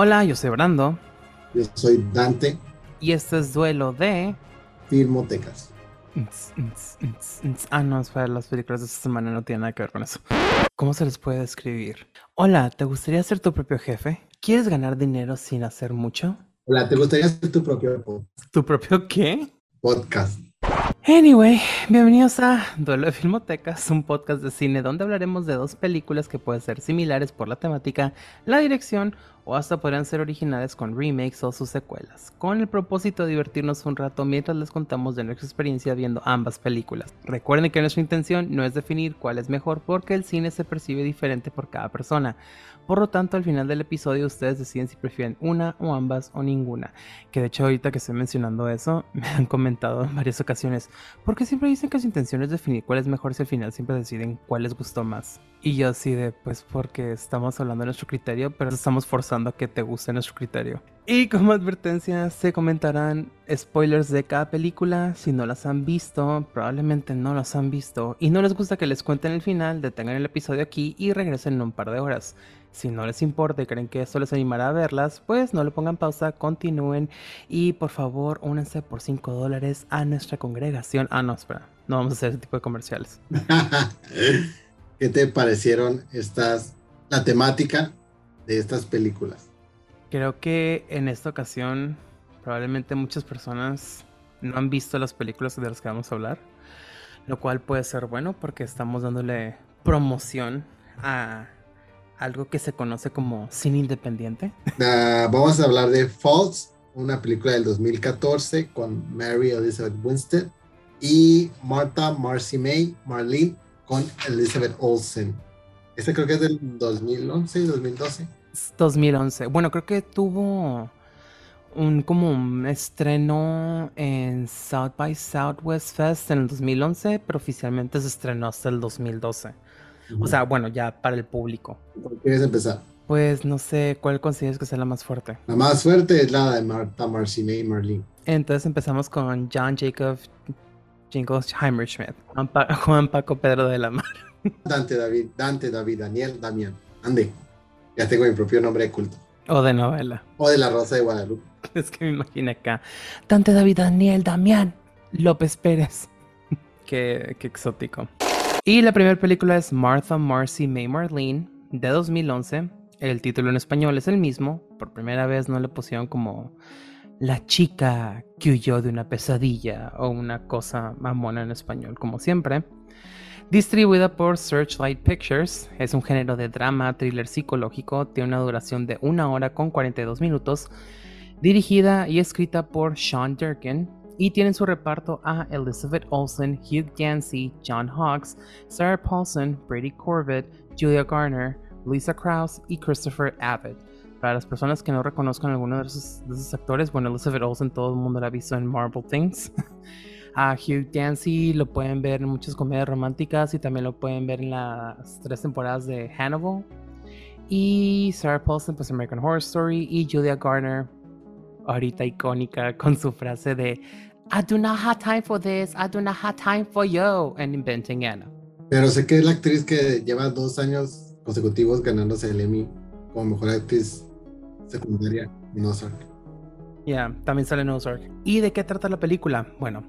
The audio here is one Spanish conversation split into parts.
Hola, yo soy Brando. Yo soy Dante. Y este es Duelo de... Filmotecas. Ah, no, espera, las películas de esta semana no tienen nada que ver con eso. ¿Cómo se les puede describir? Hola, ¿te gustaría ser tu propio jefe? ¿Quieres ganar dinero sin hacer mucho? Hola, ¿te gustaría ser tu propio podcast? ¿Tu propio qué? Podcast. Anyway, bienvenidos a Duelo de Filmotecas, un podcast de cine donde hablaremos de dos películas que pueden ser similares por la temática, la dirección o hasta podrían ser originales con remakes o sus secuelas, con el propósito de divertirnos un rato mientras les contamos de nuestra experiencia viendo ambas películas. Recuerden que nuestra intención no es definir cuál es mejor porque el cine se percibe diferente por cada persona. Por lo tanto, al final del episodio ustedes deciden si prefieren una o ambas o ninguna. Que de hecho ahorita que estoy mencionando eso, me han comentado en varias ocasiones, porque siempre dicen que su intención es definir cuál es mejor si al final siempre deciden cuál les gustó más. Y yo así de, pues porque estamos hablando de nuestro criterio, pero estamos forzando a que te guste nuestro criterio. Y como advertencia, se comentarán spoilers de cada película. Si no las han visto, probablemente no las han visto. Y no les gusta que les cuenten el final, detengan el episodio aquí y regresen en un par de horas. Si no les importa y creen que esto les animará a verlas, pues no le pongan pausa, continúen y por favor únanse por 5 dólares a nuestra congregación. Ah, no, espera, no vamos a hacer ese tipo de comerciales. ¿Qué te parecieron estas, la temática de estas películas? Creo que en esta ocasión probablemente muchas personas no han visto las películas de las que vamos a hablar, lo cual puede ser bueno porque estamos dándole promoción a algo que se conoce como cine independiente. Uh, vamos a hablar de Falls, una película del 2014 con Mary Elizabeth Winstead y Martha Marcy May Marlene con Elizabeth Olsen. Esta creo que es del 2011, 2012. 2011. Bueno, creo que tuvo un como un estreno en South by Southwest Fest en el 2011, pero oficialmente se estrenó hasta el 2012. O sea, bueno, ya para el público. ¿Por quieres empezar? Pues no sé, ¿cuál consideras que sea la más fuerte? La más fuerte es la de Martha Marcine y Marlene. Entonces empezamos con John Jacob Jingles Schmidt, Juan, Paco Pedro de la Mar. Dante David, Dante David, Daniel, Damián. Ande, ya tengo mi propio nombre de culto. O de novela. O de la Rosa de Guadalupe. Es que me imagino acá. Dante David, Daniel, Damián, López Pérez. qué, qué exótico. Y la primera película es Martha Marcy May Marlene de 2011. El título en español es el mismo. Por primera vez no le pusieron como la chica que huyó de una pesadilla o una cosa mamona en español, como siempre. Distribuida por Searchlight Pictures, es un género de drama, thriller psicológico, tiene una duración de una hora con 42 minutos. Dirigida y escrita por Sean Durkin, y tienen su reparto a Elizabeth Olsen, Hugh Dancy, John Hawkes, Sarah Paulson, Brady Corbett, Julia Garner, Lisa Krause y Christopher Abbott. Para las personas que no reconozcan alguno de esos, actores, bueno, Elizabeth Olsen todo el mundo la ha visto en Marvel Things. a Hugh Dancy lo pueden ver en muchas comedias románticas y también lo pueden ver en las tres temporadas de Hannibal. Y Sarah Paulson, pues American Horror Story. Y Julia Garner, ahorita icónica con su frase de I do not have time for this, I do not have time for you, en Inventing Anna. Pero sé que es la actriz que lleva dos años consecutivos ganándose el Emmy como mejor actriz secundaria en Ozark. Ya, también sale en Ozark. ¿Y de qué trata la película? Bueno,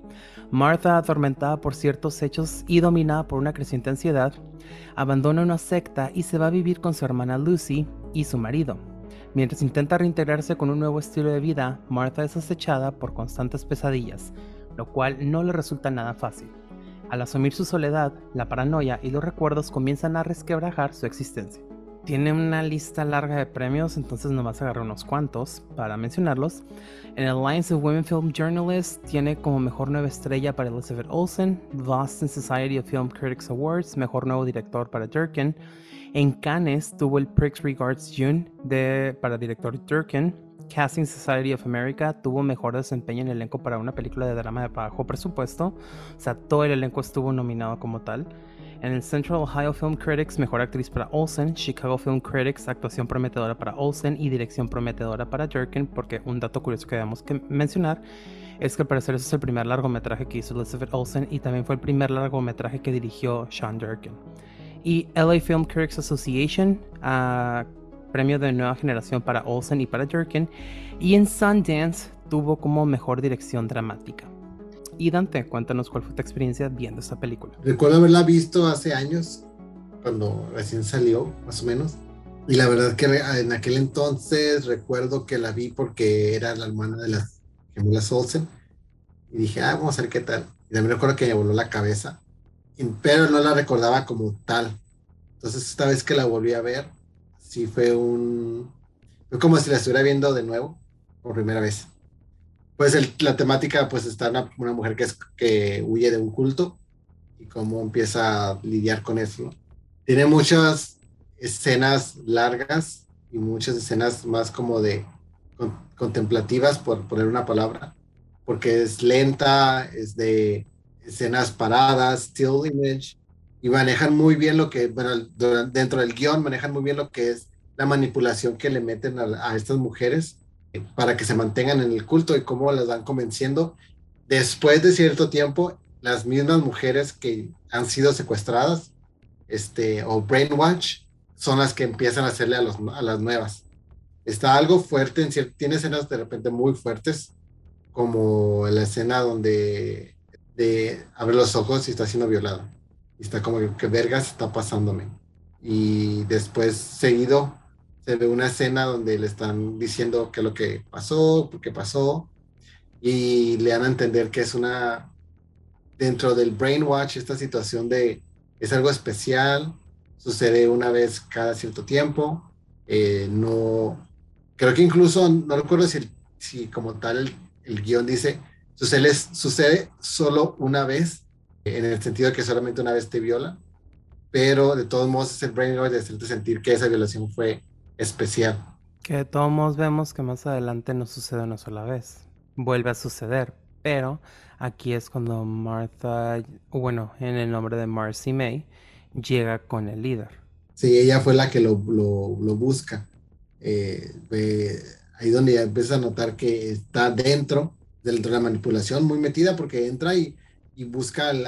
Martha, atormentada por ciertos hechos y dominada por una creciente ansiedad, abandona una secta y se va a vivir con su hermana Lucy y su marido. Mientras intenta reintegrarse con un nuevo estilo de vida, Martha es acechada por constantes pesadillas, lo cual no le resulta nada fácil. Al asumir su soledad, la paranoia y los recuerdos comienzan a resquebrajar su existencia. Tiene una lista larga de premios, entonces nomás agarrar unos cuantos para mencionarlos. En el Alliance of Women Film Journalists tiene como mejor nueva estrella para Elizabeth Olsen, Boston Society of Film Critics Awards, mejor nuevo director para Durkin, en Cannes tuvo el Prix Regards June de, para director Durkin. Casting Society of America tuvo mejor desempeño en el elenco para una película de drama de bajo presupuesto. O sea, todo el elenco estuvo nominado como tal. En el Central Ohio Film Critics, mejor actriz para Olsen. Chicago Film Critics, actuación prometedora para Olsen y dirección prometedora para Durkin. Porque un dato curioso que debemos que mencionar es que al parecer ese es el primer largometraje que hizo Elizabeth Olsen y también fue el primer largometraje que dirigió Sean Durkin y LA Film Critics Association, uh, premio de nueva generación para Olsen y para Durkin, y en Sundance tuvo como mejor dirección dramática. Y Dante, cuéntanos cuál fue tu experiencia viendo esta película. Recuerdo haberla visto hace años, cuando recién salió, más o menos. Y la verdad que en aquel entonces recuerdo que la vi porque era la hermana de las gemelas Olsen. Y dije, ah, vamos a ver qué tal. Y también recuerdo que me voló la cabeza. Pero no la recordaba como tal. Entonces esta vez que la volví a ver, sí fue un... Fue como si la estuviera viendo de nuevo, por primera vez pues la temática pues está una, una, mujer que, es, que huye de un culto y cómo empieza a lidiar con eso. Tiene muchas escenas largas y muchas escenas más como de contemplativas, por poner una palabra, porque es lenta, es de escenas paradas, still image, y manejan muy bien lo que, bueno, dentro del guion manejan muy bien lo que es la manipulación que le meten a, a estas mujeres para que se mantengan en el culto y cómo las van convenciendo. Después de cierto tiempo, las mismas mujeres que han sido secuestradas este, o brainwash son las que empiezan a hacerle a, los, a las nuevas. Está algo fuerte, en tiene escenas de repente muy fuertes, como la escena donde de, abre los ojos y está siendo violado. Y está como que vergas está pasándome. Y después seguido se ve una escena donde le están diciendo qué es lo que pasó, por qué pasó, y le dan a entender que es una, dentro del brainwash, esta situación de, es algo especial, sucede una vez cada cierto tiempo, eh, no, creo que incluso, no recuerdo si, si como tal el, guion dice, sucede, sucede solo una vez, en el sentido de que solamente una vez te viola, pero de todos modos es el brainwash de hacerte sentir que esa violación fue especial. Que de todos modos vemos que más adelante no sucede una sola vez. Vuelve a suceder. Pero aquí es cuando Martha, bueno, en el nombre de Marcy May, llega con el líder. Sí, ella fue la que lo, busca. Eh, ahí donde ya empieza a notar que está dentro, dentro de la manipulación, muy metida porque entra y, busca al,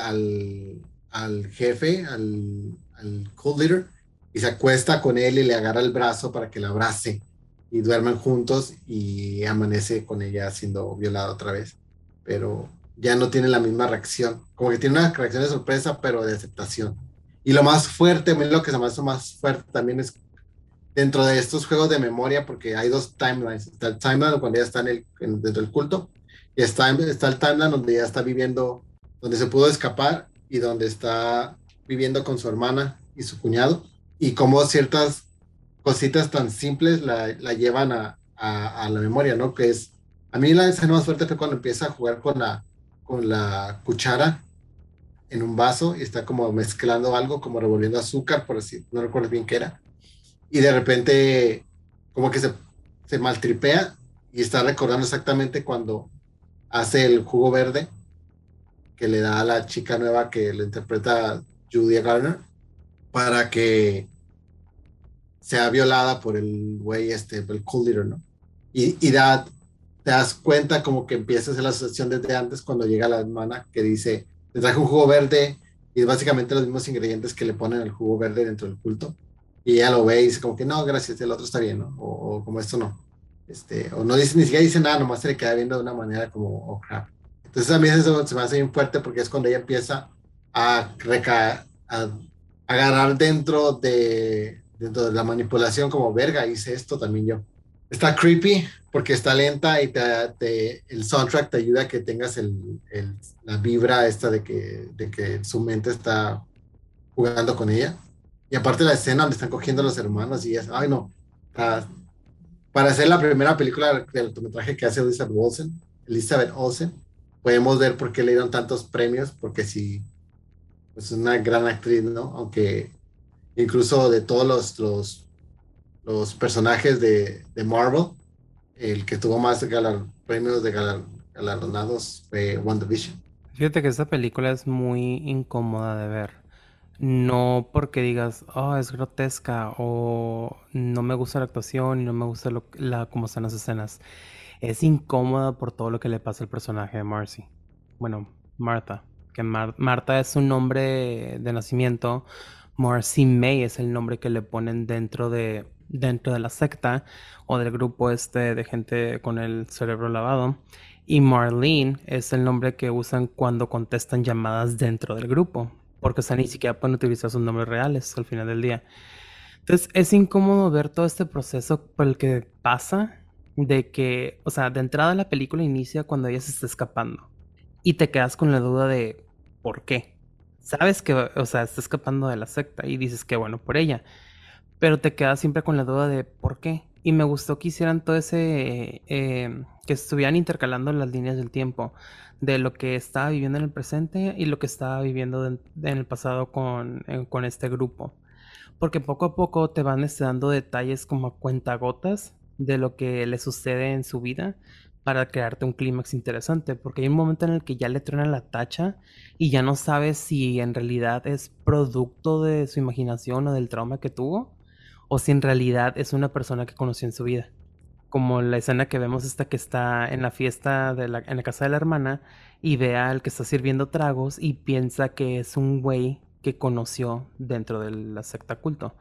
al, jefe, al, al co-leader, y se acuesta con él y le agarra el brazo para que la abrace y duerman juntos y amanece con ella siendo violada otra vez. Pero ya no tiene la misma reacción, como que tiene una reacción de sorpresa, pero de aceptación. Y lo más fuerte, lo que se me hace más fuerte también es dentro de estos juegos de memoria, porque hay dos timelines. Está el timeline cuando ella está en el, dentro del culto, y está, está el timeline donde ella está viviendo, donde se pudo escapar y donde está viviendo con su hermana y su cuñado y cómo ciertas cositas tan simples la, la llevan a, a, la memoria, ¿no? Que es, a mí la escena más fuerte fue cuando empieza a jugar con la, con la cuchara en un vaso y está como mezclando algo, como revolviendo azúcar, por así, no recuerdo bien qué era. Y de repente, como que se, se maltripea y está recordando exactamente cuando hace el jugo verde que le da a la chica nueva que le interpreta Julia Garner para que sea violada por el güey, este, el cool leader, ¿no? Y, y da, te das cuenta como que empieza a hacer la asociación desde antes cuando llega la hermana que dice, le traje un jugo verde y es básicamente los mismos ingredientes que le ponen el jugo verde dentro del culto. Y ella lo ve y dice como que no, gracias, el otro está bien, ¿no? O, como esto no. Este, o no dice, ni siquiera dice nada, nomás se le queda viendo de una manera como, oh crap. Entonces a mí eso se me hace bien fuerte porque es cuando ella empieza a, recaer, a agarrar dentro de, dentro de la manipulación como verga, hice esto también yo. Está creepy porque está lenta y te, el soundtrack te ayuda a que tengas el, la vibra esta de que, de que su mente está jugando con ella. Y aparte la escena donde están cogiendo a los hermanos y es, ay no, para hacer la primera película del autometraje que hace Elizabeth Olsen, Elizabeth Olsen, podemos ver por qué le dieron tantos premios, porque si es una gran actriz, ¿no? Aunque incluso de todos los, los, personajes de, de, Marvel, el que tuvo más premios de galardonados fue WandaVision. Fíjate que esta película es muy incómoda de ver. No porque digas, oh, es grotesca o no me gusta la actuación y no me gusta lo, la, cómo están las escenas. Es incómoda por todo lo que le pasa al personaje de Marcy. Bueno, Martha que Marta es un nombre de nacimiento, Marcy May es el nombre que le ponen dentro de, dentro de la secta o del grupo este de gente con el cerebro lavado. Y Marlene es el nombre que usan cuando contestan llamadas dentro del grupo, porque o ni siquiera pueden utilizar sus nombres reales al final del día. Entonces es incómodo ver todo este proceso por el que pasa de que, o sea, de entrada la película inicia cuando ella se está escapando y te quedas con la duda de por qué. Sabes que, o sea, está escapando de la secta y dices que bueno por ella, pero te quedas siempre con la duda de por qué. Y me gustó que hicieran todo ese, eh, que estuvieran intercalando las líneas del tiempo de lo que estaba viviendo en el presente y lo que estaba viviendo en el pasado con, eh, con este grupo. Porque poco a poco te van dando detalles como a cuentagotas de lo que le sucede en su vida para crearte un clímax interesante, porque hay un momento en el que ya le truena la tacha y ya no sabes si en realidad es producto de su imaginación o del trauma que tuvo, o si en realidad es una persona que conoció en su vida. Como la escena que vemos esta que está en la fiesta en la casa de la hermana y ve al que está sirviendo tragos y piensa que es un güey que conoció dentro de la secta culto.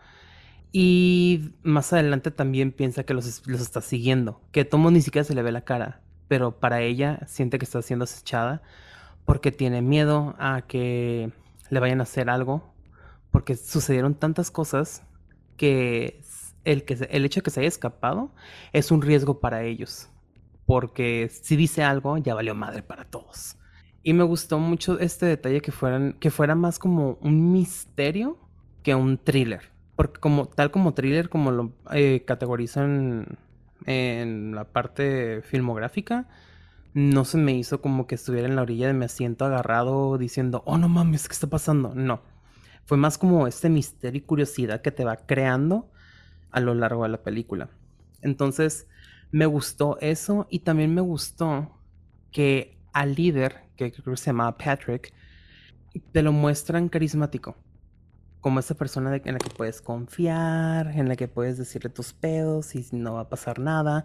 Y más adelante también piensa que los, está siguiendo, que Tomo ni siquiera se le ve la cara, pero para ella siente que está siendo acechada porque tiene miedo a que le vayan a hacer algo, porque sucedieron tantas cosas que el, que el hecho de que se haya escapado es un riesgo para ellos, porque si dice algo ya valió madre para todos. Y me gustó mucho este detalle que, fueran, que fuera más como un misterio que un thriller porque como tal como thriller, como lo eh, categorizan en la parte filmográfica, no se me hizo como que estuviera en la orilla de mi asiento agarrado diciendo, oh no mames, ¿qué está pasando? No. Fue más como este misterio y curiosidad que te va creando a lo largo de la película. Entonces, me gustó eso y también me gustó que al líder, que creo que se llama Patrick, te lo muestran carismático como esa persona en la que puedes confiar, en la que puedes decirle tus pedos y no va a pasar nada.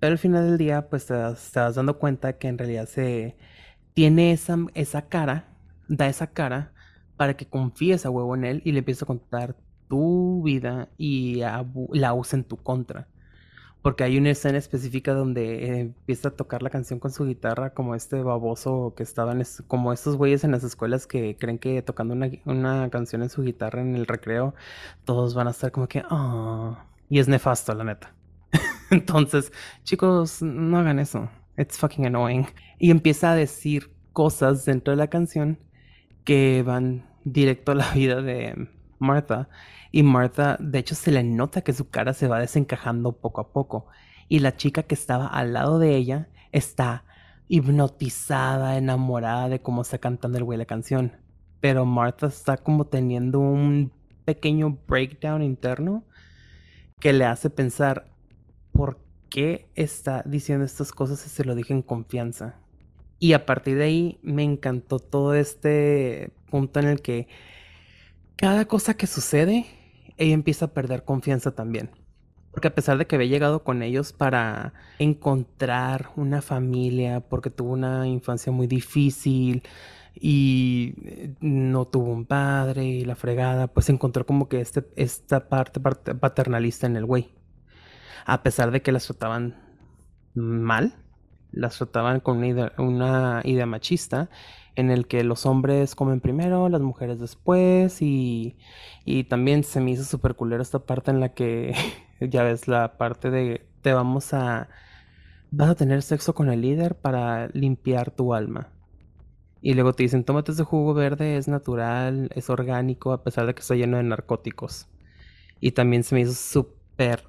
Pero al final del día, pues te, vas dando cuenta que en realidad se tiene esa, esa cara, da esa cara para que confíes a huevo en él y le empieces a contar tu vida y la usa en tu contra. Porque hay una escena específica donde empieza a tocar la canción con su guitarra, como este baboso que estaban, como estos güeyes en las escuelas que creen que tocando una, canción en su guitarra en el recreo, todos van a estar como que, oh. Y es nefasto, la neta. Entonces, chicos, no hagan eso. It's fucking annoying. Y empieza a decir cosas dentro de la canción que van directo a la vida de Martha. Y Martha, de hecho, se le nota que su cara se va desencajando poco a poco. Y la chica que estaba al lado de ella está hipnotizada, enamorada de cómo está cantando el güey la canción. Pero Martha está como teniendo un pequeño breakdown interno que le hace pensar por qué está diciendo estas cosas si se lo dije en confianza. Y a partir de ahí me encantó todo este punto en el que cada cosa que sucede, ella empieza a perder confianza también. Porque a pesar de que había llegado con ellos para encontrar una familia, porque tuvo una infancia muy difícil y eh, no tuvo un padre y la fregada, pues encontró como que este, esta parte paternalista en el güey. A pesar de que las trataban mal, las trataban con una idea machista en el que los hombres comen primero, las mujeres después y, y también se me hizo súper culero esta parte en la que ya ves la parte de te vamos a vas a tener sexo con el líder para limpiar tu alma. Y luego te dicen, tómate ese jugo verde, es natural, es orgánico, a pesar de que está lleno de narcóticos. Y también se me hizo súper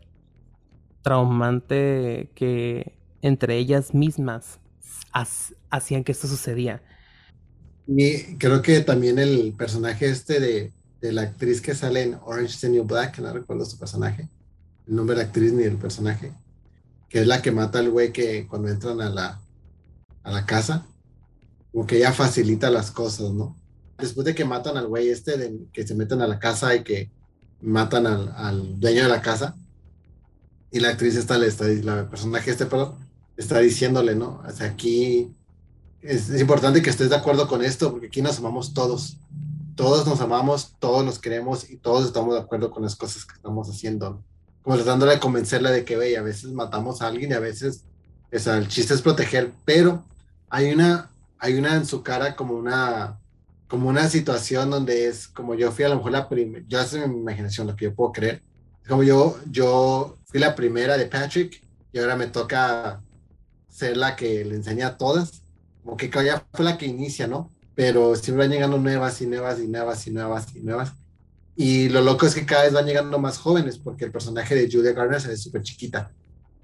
traumante que entre ellas mismas hacían que esto sucedía. Y creo que también el personaje este de, de la actriz que sale en Orange is the New Black, no recuerdo su personaje, el nombre de la actriz ni el personaje, que es la que mata al güey que cuando entran a la, a la casa, como que ella facilita las cosas, ¿no? Después de que matan al güey este, de, que se meten a la casa y que matan al, al dueño de la casa, y la actriz está, le está, la personaje este, pero está diciéndole, ¿no? Sea, aquí es, importante que estés de acuerdo con esto, porque aquí nos amamos todos. Todos nos amamos, todos nos queremos y todos estamos de acuerdo con las cosas que estamos haciendo. como tratando de convencerla de que, ve, a veces matamos a alguien y a veces, o el chiste es proteger, pero hay una, hay una en su cara como una, como una situación donde es como yo fui a lo mejor la primera, yo hace mi imaginación lo que yo puedo creer, como yo, yo fui la primera de Patrick y ahora me toca ser la que le enseña a todas, como que ya fue la que inicia, ¿no? Pero siempre van llegando nuevas y nuevas y nuevas y nuevas y nuevas. Y lo loco es que cada vez van llegando más jóvenes porque el personaje de Julia Garner se ve súper chiquita.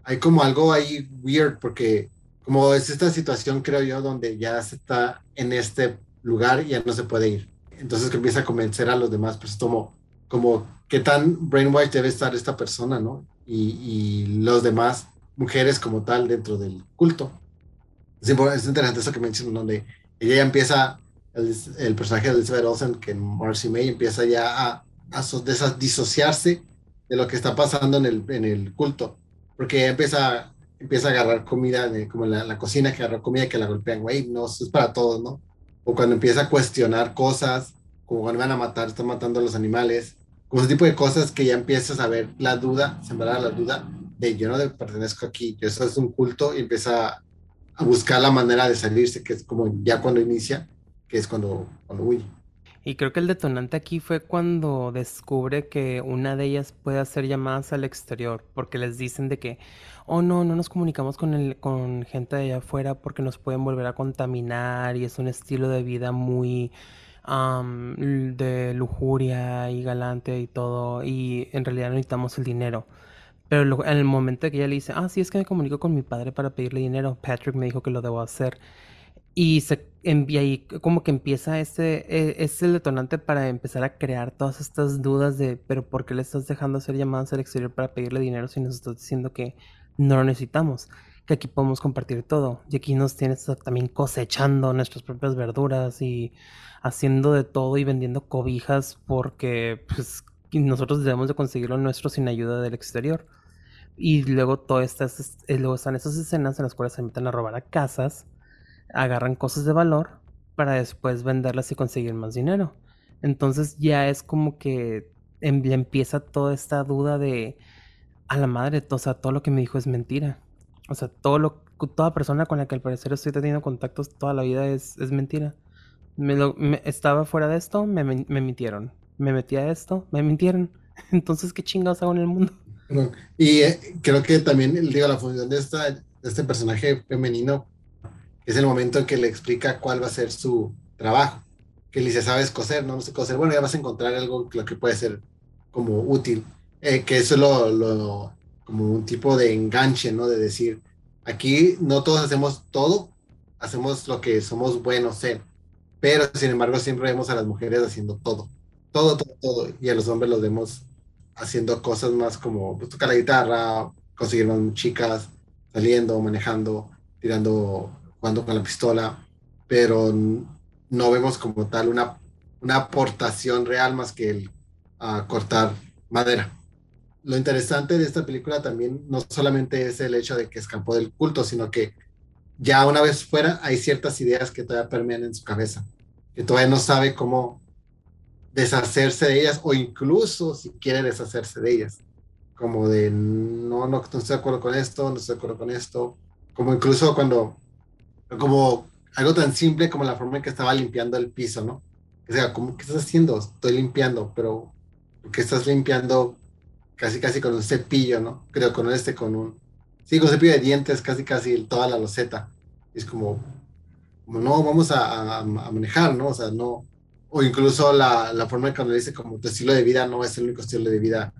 Hay como algo ahí weird porque como es esta situación, creo yo, donde ya se está en este lugar y ya no se puede ir. Entonces que empieza a convencer a los demás, pues como, como qué tan brainwashed debe estar esta persona, ¿no? Y, y los demás mujeres como tal dentro del culto. Es, es interesante eso que mencionan, donde ella ya empieza, el, personaje de Elizabeth Olsen, que Marcy May empieza ya a, a so, disociarse de lo que está pasando en el, culto, porque empieza, empieza a agarrar comida, como la, la, cocina, que agarra comida que la golpean, güey, no, eso es para todos, ¿no? O cuando empieza a cuestionar cosas, como cuando van a matar, están matando a los animales, como ese tipo de cosas que ya empiezas a ver la duda, sembrar la duda de yo no pertenezco aquí, eso es un culto y empieza a buscar la manera de salirse, que es como ya cuando inicia, que es cuando, cuando huye. Y creo que el detonante aquí fue cuando descubre que una de ellas puede hacer llamadas al exterior, porque les dicen de que, oh no, no nos comunicamos con, el, con gente de allá afuera porque nos pueden volver a contaminar y es un estilo de vida muy um, de lujuria y galante y todo, y en realidad necesitamos el dinero. Pero en el momento que ella le dice, ah, sí, es que me comunico con mi padre para pedirle dinero, Patrick me dijo que lo debo hacer. Y se envía y como que empieza ese, e, es detonante para empezar a crear todas estas dudas de, pero ¿por qué le estás dejando hacer llamadas al exterior para pedirle dinero si nos estás diciendo que no lo necesitamos? Que aquí podemos compartir todo. Y aquí nos tienes también cosechando nuestras propias verduras y haciendo de todo y vendiendo cobijas porque pues nosotros debemos de conseguirlo nuestro sin ayuda del exterior. Y luego, todo estas, eh, luego están esas escenas en las cuales se meten a robar a casas, agarran cosas de valor para después venderlas y conseguir más dinero. Entonces ya es como que em, empieza toda esta duda de a la madre, o sea, todo lo que me dijo es mentira. O sea, todo lo, toda persona con la que al parecer estoy teniendo contactos toda la vida es, es mentira. Me lo, estaba fuera de esto, me, me mintieron. Me metí a esto, me mintieron. Entonces, ¿qué chingados hago en el mundo? Y eh, creo que también, digo, la función de, esta, de este personaje femenino es el momento en que le explica cuál va a ser su trabajo. Que le dice, sabes coser, no, no sé coser. Bueno, ya vas a encontrar algo lo que puede ser como útil. Eh, que eso es lo, lo, como un tipo de enganche, ¿no? De decir, aquí no todos hacemos todo, hacemos lo que somos buenos ser. Pero, sin embargo, siempre vemos a las mujeres haciendo todo. Todo, todo, todo. Y a los hombres los vemos haciendo cosas más como pues, tocar la guitarra, conseguir más chicas, saliendo, manejando, tirando, jugando con la pistola, pero no vemos como tal una, una aportación real más que el uh, cortar madera. Lo interesante de esta película también no solamente es el hecho de que escapó del culto, sino que ya una vez fuera hay ciertas ideas que todavía permean en su cabeza, que todavía no sabe cómo, deshacerse de ellas o incluso si quiere deshacerse de ellas. Como de, no, no, estoy de acuerdo con esto, no estoy de acuerdo con esto. Como incluso cuando, como algo tan simple como la forma en que estaba limpiando el piso, ¿no? O sea, ¿cómo, ¿qué estás haciendo? Estoy limpiando, pero ¿qué estás limpiando casi casi con un cepillo, ¿no? Creo con este, con un, sí, con cepillo de dientes, casi casi toda la loseta. Es como, como no, vamos a, a, a manejar, ¿no? O sea, no, o incluso la, forma en que dice como tu estilo de vida no es el único estilo de vida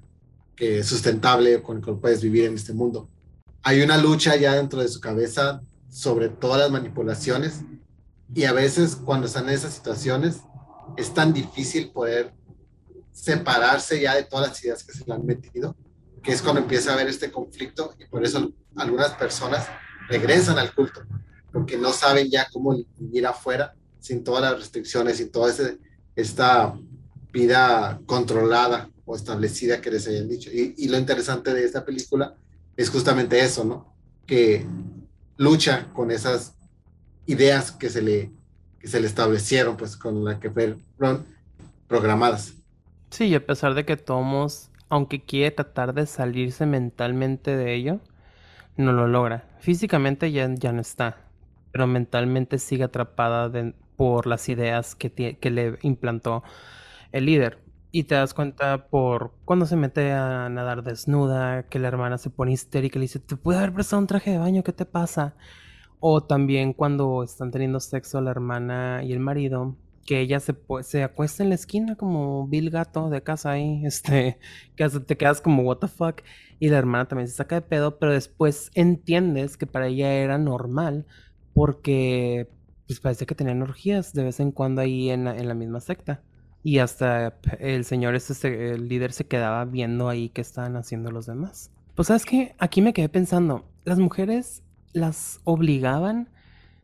que es sustentable con el que puedes vivir en este mundo. Hay una lucha ya dentro de su cabeza sobre todas las manipulaciones y a veces cuando están en esas situaciones es tan difícil poder separarse ya de todas las ideas que se le han metido, que es cuando empieza a haber este conflicto y por eso algunas personas regresan al culto, porque no saben ya cómo vivir afuera sin todas las restricciones, sin toda esta vida controlada o establecida que les hayan dicho. Y, lo interesante de esta película es justamente eso, ¿no? Que lucha con esas ideas que se le, que se le establecieron, pues con la que fueron programadas. Sí, y a pesar de que todos aunque quiere tratar de salirse mentalmente de ello, no lo logra. Físicamente ya, ya no está, pero mentalmente sigue atrapada por las ideas que, que le implantó el líder. Y te das cuenta por cuando se mete a nadar desnuda, que la hermana se pone histérica y le dice, te puede haber prestado un traje de baño, ¿qué te pasa? O también cuando están teniendo sexo la hermana y el marido, que ella se, se acuesta en la esquina como Bill Gato de casa ahí, este, que te quedas como what the fuck, y la hermana también se saca de pedo, pero después entiendes que para ella era normal porque pues parece que tenían orgías de vez en cuando ahí en la, en la misma secta. Y hasta el señor, este, el líder se quedaba viendo ahí qué estaban haciendo los demás. Pues sabes que aquí me quedé pensando, las mujeres las obligaban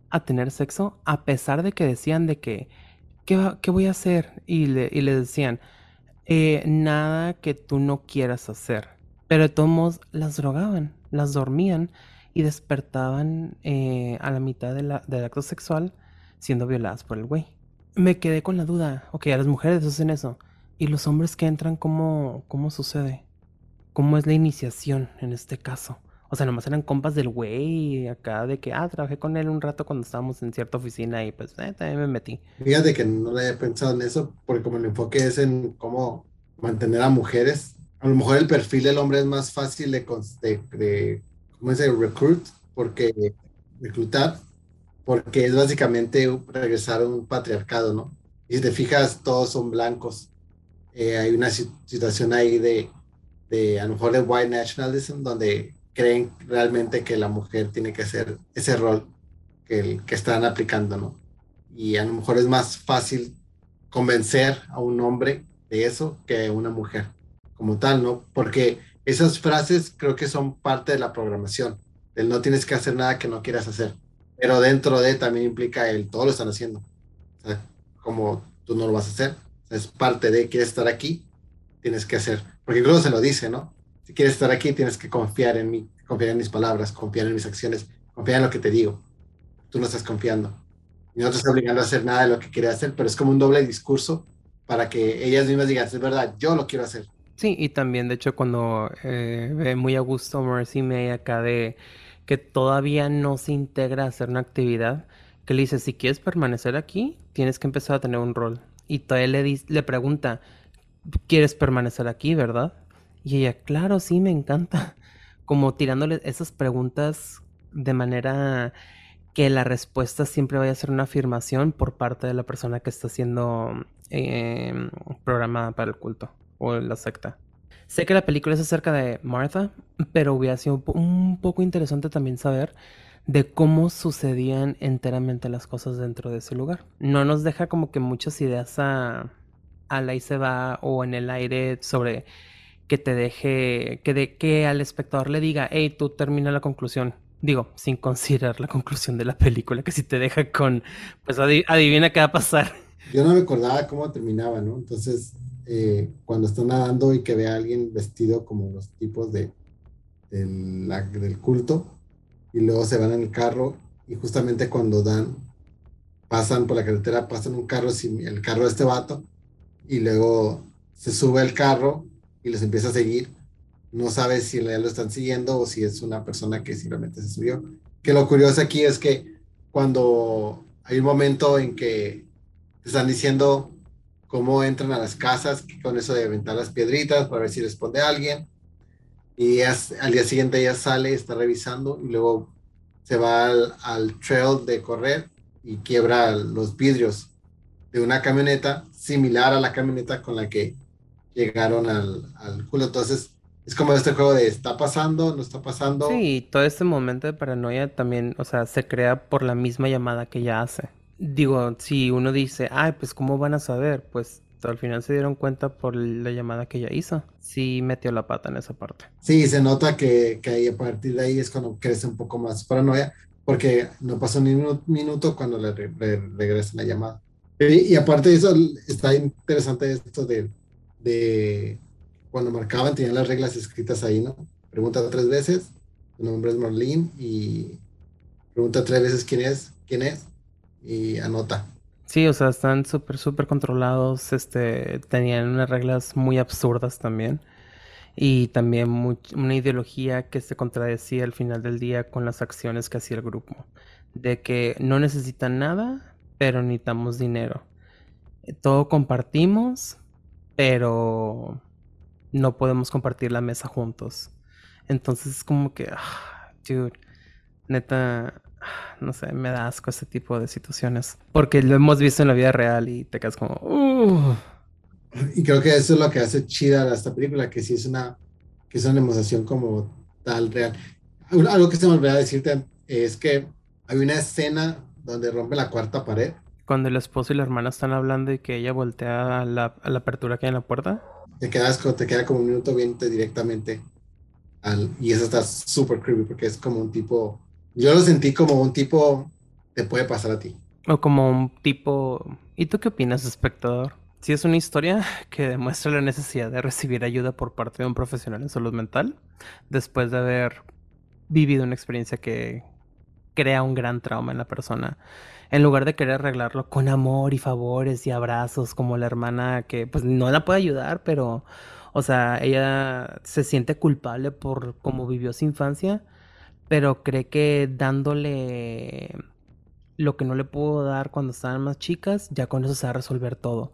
a tener sexo a pesar de que decían de que, ¿qué, voy a hacer? Y le, y le decían, eh, nada que tú no quieras hacer. Pero de todos modos las drogaban, las dormían y despertaban eh, a la mitad del acto sexual siendo violadas por el güey me quedé con la duda. Ok, a las mujeres hacen eso. ¿Y los hombres que entran, cómo, cómo sucede? ¿Cómo es la iniciación en este caso? O sea, nomás eran compas del güey acá de que, ah, trabajé con él un rato cuando estábamos en cierta oficina y pues eh, también me metí. Fíjate que no le había pensado en eso porque como el enfoque es en cómo mantener a mujeres, a lo mejor el perfil del hombre es más fácil de, ¿cómo se dice? Recruit, porque reclutar, porque es básicamente regresar a un patriarcado, ¿no? Y si te fijas, todos son blancos. Eh, hay una situación ahí de, de, a lo mejor de white nationalism, donde creen realmente que la mujer tiene que hacer ese rol que, el, que están aplicando, ¿no? Y a lo mejor es más fácil convencer a un hombre de eso que a una mujer como tal, ¿no? Porque esas frases creo que son parte de la programación, del no tienes que hacer nada que no quieras hacer pero dentro de también implica el todo lo están haciendo. Como tú no lo vas a hacer, es parte de quieres estar aquí, tienes que hacer. Porque incluso se lo dice, ¿no? Si quieres estar aquí, tienes que confiar en mí, confiar en mis palabras, confiar en mis acciones, confiar en lo que te digo. Tú no estás confiando. Y no te estás obligando a hacer nada de lo que quieres hacer, pero es como un doble discurso para que ellas mismas digan, es verdad, yo lo quiero hacer. Sí, y también, de hecho, cuando eh, ve muy a gusto Mercy May acá de que todavía no se integra a hacer una actividad, que le dice, si quieres permanecer aquí, tienes que empezar a tener un rol. Y todavía le, le pregunta, ¿quieres permanecer aquí, verdad? Y ella, claro, sí, me encanta. Como tirándole esas preguntas de manera que la respuesta siempre vaya a ser una afirmación por parte de la persona que está siendo em, programada para el culto o la secta. Sé que la película es acerca de Martha, pero hubiera sido un poco interesante también saber de cómo sucedían enteramente las cosas dentro de ese lugar. No nos deja como que muchas ideas a, a la y se va o en el aire sobre que te deje, que, de, que al espectador le diga, hey, tú termina la conclusión. Digo, sin considerar la conclusión de la película, que si te deja con, pues adivina qué va a pasar. Yo no recordaba cómo terminaba, ¿no? Entonces, eh, cuando están nadando y que ve a alguien vestido como los tipos de, del culto y luego se van en el carro y justamente cuando dan, pasan por la carretera, pasan un carro, el carro de este vato y luego se sube el carro y les empieza a seguir. No sabe si en lo están siguiendo o si es una persona que simplemente se subió. Que lo curioso aquí es que cuando hay un momento en que te están diciendo cómo entran a las casas con eso de aventar las piedritas para ver si responde alguien. Y al día siguiente ella sale, está revisando y luego se va al, trail de correr y quiebra los vidrios de una camioneta similar a la camioneta con la que llegaron al, al culo. Entonces, es como este juego de está pasando, no está pasando. Sí, todo este momento de paranoia también, o sea, se crea por la misma llamada que ella hace. Digo, si uno dice, ay, pues ¿cómo van a saber? Pues al final se dieron cuenta por la llamada que ella hizo. Sí metió la pata en esa parte. Sí, se nota que, que a partir de ahí es cuando crece un poco más paranoia, porque no pasó ni un minuto cuando le, regresa la llamada. Y, aparte de eso, está interesante esto de, de cuando marcaban, tenían las reglas escritas ahí, ¿no? Pregunta tres veces, su nombre es Marlene y pregunta tres veces quién es, quién es y anota. Sí, o sea, están súper, súper controlados, este, tenían unas reglas muy absurdas también. y también una ideología que se contradecía al final del día con las acciones que hacía el grupo, de que no necesitan nada, pero necesitamos dinero. Todo compartimos, pero no podemos compartir la mesa juntos. Entonces es como que, ah, dude, neta, no sé, me da asco ese tipo de situaciones. Porque lo hemos visto en la vida real y te quedas como, Y creo que eso es lo que hace chida esta película, que sí es una, que es una emoción como tal real. Algo que se me olvidó decirte es que hay una escena donde rompe la cuarta pared. Cuando el esposo y la hermana están hablando y que ella voltea a la, a la apertura que hay en la puerta. Te quedas, te queda como un minuto viendo directamente al, y eso está súper creepy porque es como un tipo yo lo sentí como un tipo, te puede pasar a ti. O como un tipo, ¿y tú qué opinas, espectador? Si es una historia que demuestra la necesidad de recibir ayuda por parte de un profesional en salud mental, después de haber vivido una experiencia que crea un gran trauma en la persona, en lugar de querer arreglarlo con amor y favores y abrazos, como la hermana que pues no la puede ayudar, pero, o sea, ella se siente culpable por cómo vivió su infancia pero cree que dándole lo que no le pudo dar cuando estaban más chicas, ya con eso se va a resolver todo.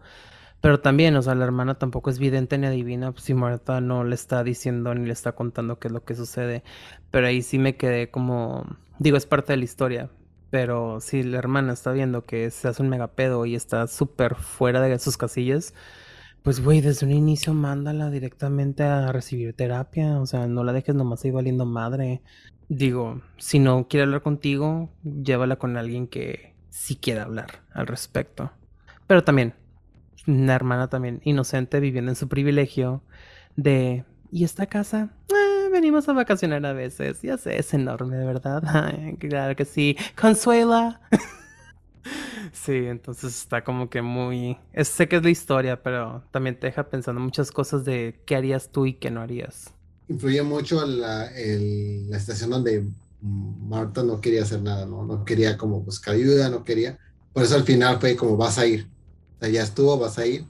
Pero también, o sea, la hermana tampoco es vidente ni adivina pues, si Marta no le está diciendo ni le está contando qué es lo que sucede. Pero ahí sí me quedé como, digo, es parte de la historia. Pero si la hermana está viendo que se hace un megapedo y está súper fuera de sus casillas, pues güey, desde un inicio mándala directamente a recibir terapia. O sea, no la dejes nomás ahí valiendo madre. Digo, si no quiere hablar contigo, llévala con alguien que sí quiera hablar al respecto. Pero también, una hermana también inocente viviendo en su privilegio de, ¿y esta casa? Eh, venimos a vacacionar a veces. Ya sé, es enorme, verdad. claro que sí. Consuela. sí, entonces está como que muy... sé que es la historia, pero también te deja pensando muchas cosas de qué harías tú y qué no harías influye mucho la, la estación donde Marta no quería hacer nada, ¿no? No quería como buscar ayuda, no quería. Por eso al final fue como vas a ir. O sea, ya estuvo, vas a ir.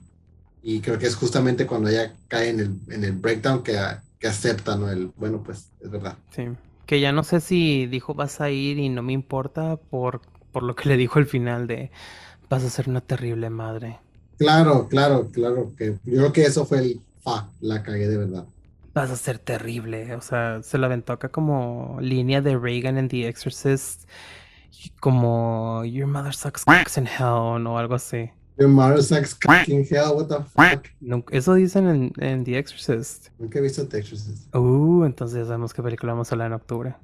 Y creo que es justamente cuando ella cae en el, en el breakdown que, que acepta, ¿no? El, bueno, pues es verdad. Sí. Que ya no sé si dijo vas a ir y no me importa por, por lo que le dijo al final de vas a ser una terrible madre. Claro, claro, claro. que Yo creo que eso fue el fa, la cagué de verdad vas a ser terrible. O sea, se la aventó acá como línea de Reagan en The Exorcist. Como Your mother sucks cocks in hell o algo así. Your mother sucks cocks in hell, what the fuck. eso dicen en, en, The Exorcist. Nunca he visto The Exorcist. Uh, entonces ya sabemos qué película vamos a hablar en octubre.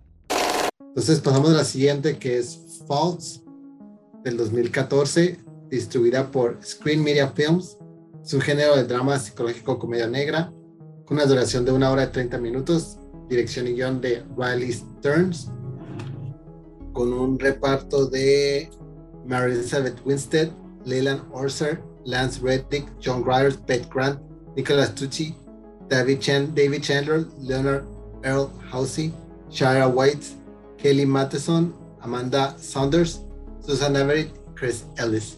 Entonces pasamos a la siguiente que es False del 2014, distribuida por Screen Media Films. Es un género de drama psicológico comedia negra una duración de una hora y 30 minutos, dirección y guion de Riley Stearns, con un reparto de Mary Elizabeth Winstead, Leland Orser, Lance Reddick, John Griers, Beth Grant, Nicholas Tucci, David, David Chandler, Leonard Earl Housey, Shara White, Kelly Matheson, Amanda Saunders, Susan Everett, Chris Ellis.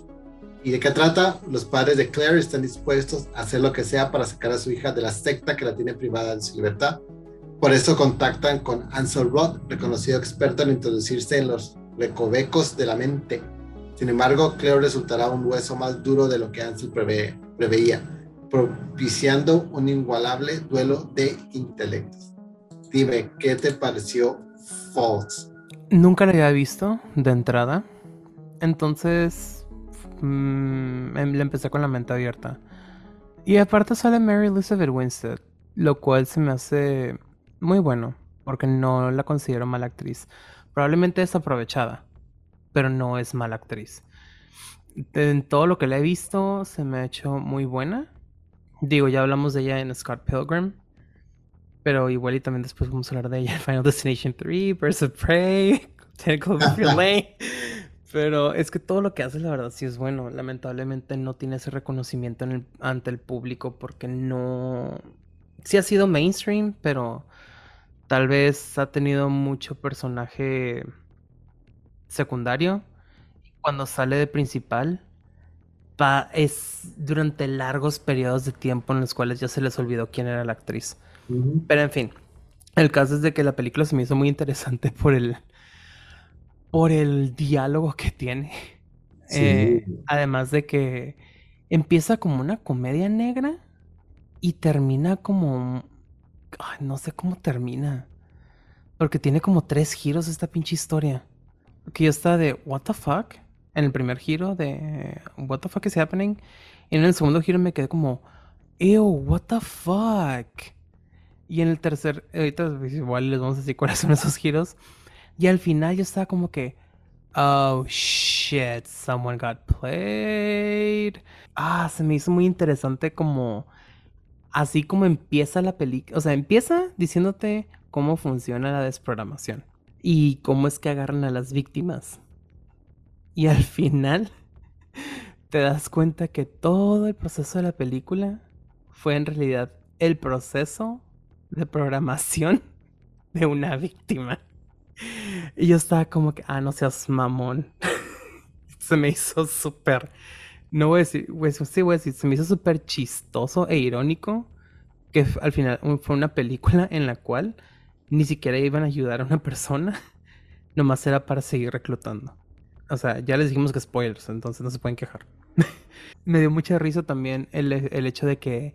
¿Y de qué trata? Los padres de Claire están dispuestos a hacer lo que sea para sacar a su hija de la secta que la tiene privada de su libertad. Por eso contactan con Ansel Roth, reconocido experto en introducirse en los recovecos de la mente. Sin embargo, Claire resultará un hueso más duro de lo que Ansel preveía, propiciando un inigualable duelo de intelectos. Dime, ¿qué te pareció False? Nunca la había visto de entrada. Entonces mmm, le empecé con la mente abierta. Y aparte sale Mary Elizabeth Winstead, lo cual se me hace muy bueno, porque no la considero mala actriz. Probablemente es aprovechada, pero no es mala actriz. En todo lo que la he visto se me ha hecho muy buena. Digo, ya hablamos de ella en Scott Pilgrim. Pero igual y también después vamos a hablar de ella Final Destination 3, Birds of Prey, Lane. Pero es que todo lo que hace, la verdad, sí es bueno. Lamentablemente no tiene ese reconocimiento ante el público porque no... Sí ha sido mainstream, pero tal vez ha tenido mucho personaje secundario. Cuando sale de principal, va, es durante largos periodos de tiempo en los cuales ya se les olvidó quién era la actriz. Pero en fin, el caso es de que la película se me hizo muy interesante por el, por el diálogo que tiene. Eh, además de que empieza como una comedia negra y termina como... no sé cómo termina. Porque tiene como tres giros esta pinche historia. Que yo estaba de, ¿What the fuck? En el primer giro de, ¿What the fuck is happening? Y en el segundo giro me quedé como, Ew, what the fuck? Y en el tercer, ahorita igual les vamos a decir cuáles son esos giros. Y al final yo estaba como que, oh shit, someone got played. Ah, se me hizo muy interesante como, así como empieza la película. O sea, empieza diciéndote cómo funciona la desprogramación y cómo es que agarran a las víctimas. Y al final te das cuenta que todo el proceso de la película fue en realidad el proceso de programación de una víctima. Y yo estaba como que, ah, no seas mamón. se me hizo súper, no voy a decir, sí voy a decir, se me hizo súper chistoso e irónico que al final fue una película en la cual ni siquiera iban a ayudar a una persona, nomás era para seguir reclutando. O sea, ya les dijimos que spoilers, entonces no se pueden quejar. Me dio mucha risa también el, el hecho de que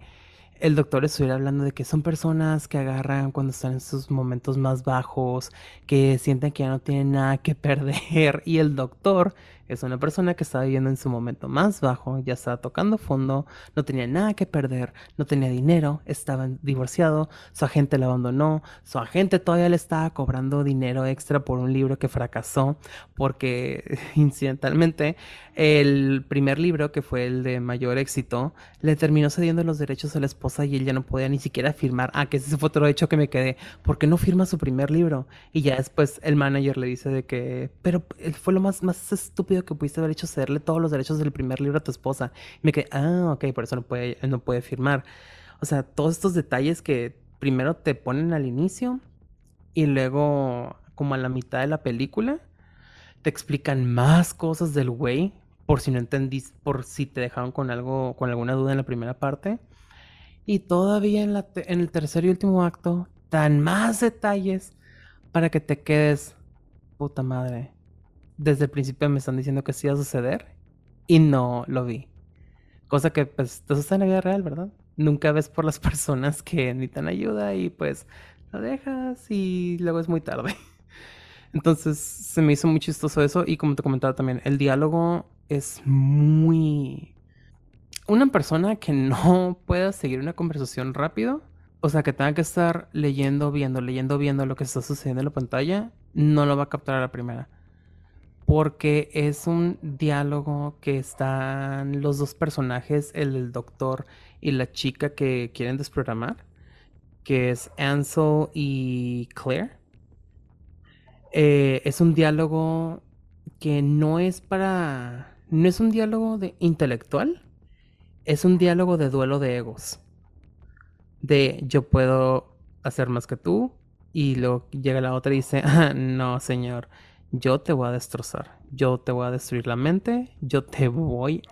el doctor estuviera hablando de que son personas que agarran cuando están en sus momentos más bajos, que sienten que ya no tienen nada que perder. Y el doctor es una persona que estaba viviendo en su momento más bajo, ya estaba tocando fondo, no tenía nada que perder, no tenía dinero, estaba divorciado, su agente lo abandonó, su agente todavía le estaba cobrando dinero extra por un libro que fracasó, porque incidentalmente el primer libro, que fue el de mayor éxito, le terminó cediendo los derechos a la esposa y él ya no podía ni siquiera firmar. Ah, que ese fue otro hecho que me quedé. ¿Por qué no firma su primer libro? Y ya después el manager le dice de que, pero fue lo más, más estúpido que pudiste haber hecho cederle todos los derechos del primer libro a tu esposa. Y me quedé, ah, ok, por eso no puede, no puede firmar. O sea, todos estos detalles que primero te ponen al inicio y luego, como a la mitad de la película, te explican más cosas del güey, por si no entendís, por si te dejaron con algo, con alguna duda en la primera parte. Y todavía en, la en el tercer y último acto, dan más detalles para que te quedes, puta madre desde el principio me están diciendo que sí va a suceder y no lo vi. Cosa que pues eso está en la vida real, ¿verdad? Nunca ves por las personas que necesitan ayuda y pues lo dejas y luego es muy tarde. Entonces se me hizo muy chistoso eso y como te comentaba también, el diálogo es muy... Una persona que no pueda seguir una conversación rápido, o sea, que tenga que estar leyendo, viendo, leyendo, viendo lo que está sucediendo en la pantalla, no lo va a captar a la primera porque es un diálogo que están los dos personajes, el, doctor y la chica que quieren desprogramar, que es Ansel y Claire. Eh, es un diálogo que no es para... No es un diálogo de intelectual, es un diálogo de duelo de egos. De yo puedo hacer más que tú y luego llega la otra y dice, ah, no señor, yo te voy a destrozar, yo te voy a destruir la mente, yo te voy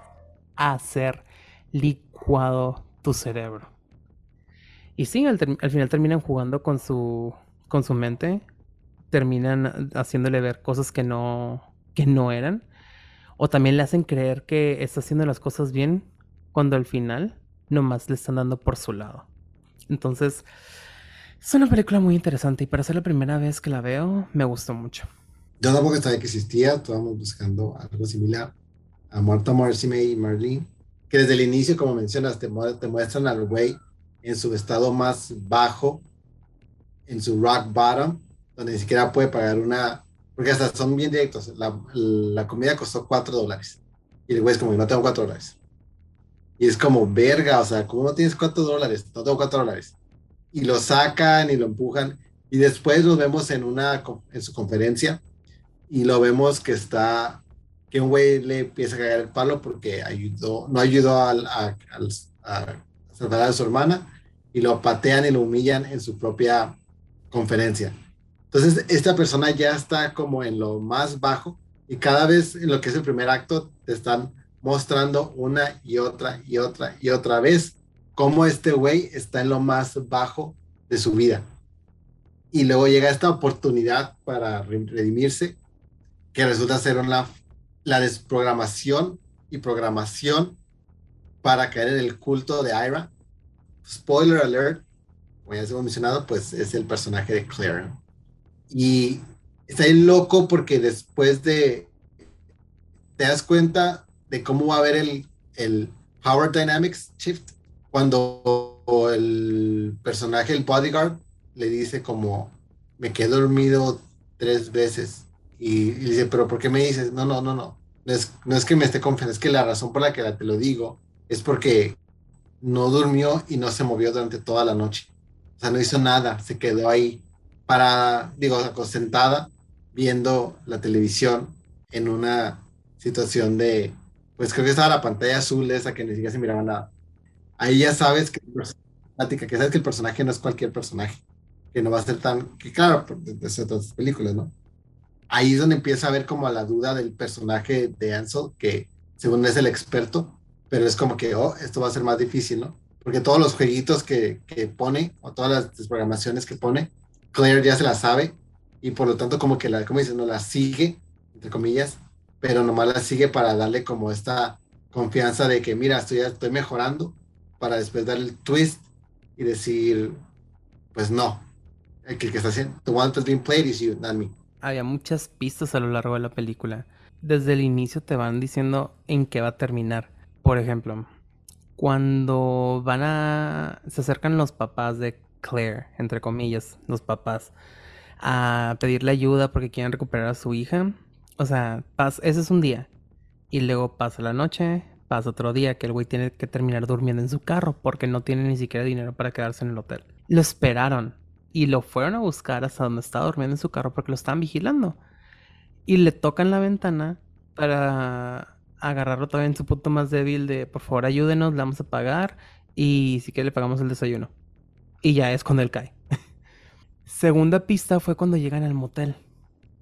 a hacer licuado tu cerebro. Y sí, al, final terminan jugando con su, con su mente, terminan haciéndole ver cosas que no, que no eran, o también le hacen creer que está haciendo las cosas bien cuando al final nomás le están dando por su lado. Entonces, es una película muy interesante y para ser la primera vez que la veo, me gustó mucho. Yo tampoco sabía que existía, estábamos buscando algo similar a Martha Marcy May y Marlene, que desde el inicio, como mencionas, te, te muestran al güey en su estado más bajo, en su rock bottom, donde ni siquiera puede pagar una, porque hasta son bien directos, la, la comida costó 4 dólares. Y el güey es como, no tengo 4 dólares. Y es como, verga, o sea, ¿cómo no tienes 4 dólares? No tengo 4 dólares. Y lo sacan y lo empujan. Y después lo vemos en, una, en su conferencia y lo vemos que está, que un güey le empieza a cagar el palo porque ayudó, no ayudó a, a, a, salvar a su hermana y lo patean y lo humillan en su propia conferencia. Entonces, esta persona ya está como en lo más bajo y cada vez en lo que es el primer acto te están mostrando una y otra y otra y otra vez cómo este güey está en lo más bajo de su vida. Y luego llega esta oportunidad para redimirse, que resulta ser una, la desprogramación y programación para caer en el culto de Ira. Spoiler alert, como ya hemos mencionado, pues es el personaje de Claire. Y está ahí loco porque después de, te das cuenta de cómo va a haber el, el Power Dynamics Shift cuando el personaje, el bodyguard, le dice como, me quedé dormido tres veces. Y, y, dice, pero ¿por qué me dices? No, no, no, no. No es, no es que me esté confiando, es que la razón por la que te lo digo es porque no durmió y no se movió durante toda la noche. O sea, no hizo nada, se quedó ahí para, digo, sentada viendo la televisión en una situación de, pues creo que estaba la pantalla azul esa que ni siquiera se miraba nada. Ahí ya sabes que, que sabes que el personaje no es cualquier personaje, que no va a ser tan, que claro, de otras películas, ¿no? Ahí es donde empieza a ver como la duda del personaje de Ansel, que según es el experto, pero es como que, oh, esto va a ser más difícil, ¿no? Porque todos los jueguitos que, que pone, o todas las desprogramaciones que pone, Claire ya se las sabe, y por lo tanto como que la, como dices, no la sigue, entre comillas, pero nomás la sigue para darle como esta confianza de que, mira, estoy, estoy mejorando, para después dar el twist y decir, pues no, el que, está haciendo, the one that's being played is you, not me. Había muchas pistas a lo largo de la película. Desde el inicio te van diciendo en qué va a terminar. Por ejemplo, cuando van a... se acercan los papás de Claire, entre comillas, los papás, a pedirle ayuda porque quieren recuperar a su hija. O sea, ese es un día. Y luego pasa la noche, pasa otro día que el güey tiene que terminar durmiendo en su carro porque no tiene ni siquiera dinero para quedarse en el hotel. Lo esperaron y lo fueron a buscar hasta donde estaba durmiendo en su carro porque lo estaban vigilando. Y le tocan la ventana para agarrarlo todavía en su punto más débil de por favor ayúdenos, le vamos a pagar y si que le pagamos el desayuno. Y ya es cuando él cae. Segunda pista fue cuando llegan al motel.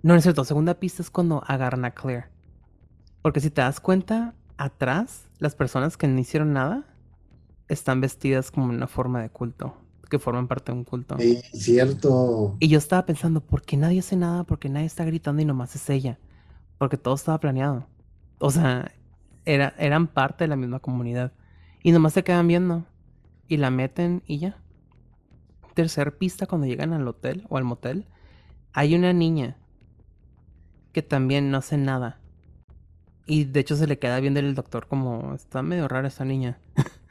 No, no es cierto. Segunda pista es cuando agarran a Claire. Porque si te das cuenta, atrás, las personas que no hicieron nada están vestidas como una forma de culto, que forman parte de un culto. Sí, cierto. Y yo estaba pensando, ¿por qué nadie hace nada? ¿Por qué nadie está gritando y nomás es ella? Porque todo estaba planeado. O sea, era, eran parte de la misma comunidad. Y nomás se quedan viendo. Y la meten y ya. Tercer pista, cuando llegan al hotel o al motel, hay una niña que también no hace nada. Y de hecho se le queda viendo el doctor como, está medio rara esta niña.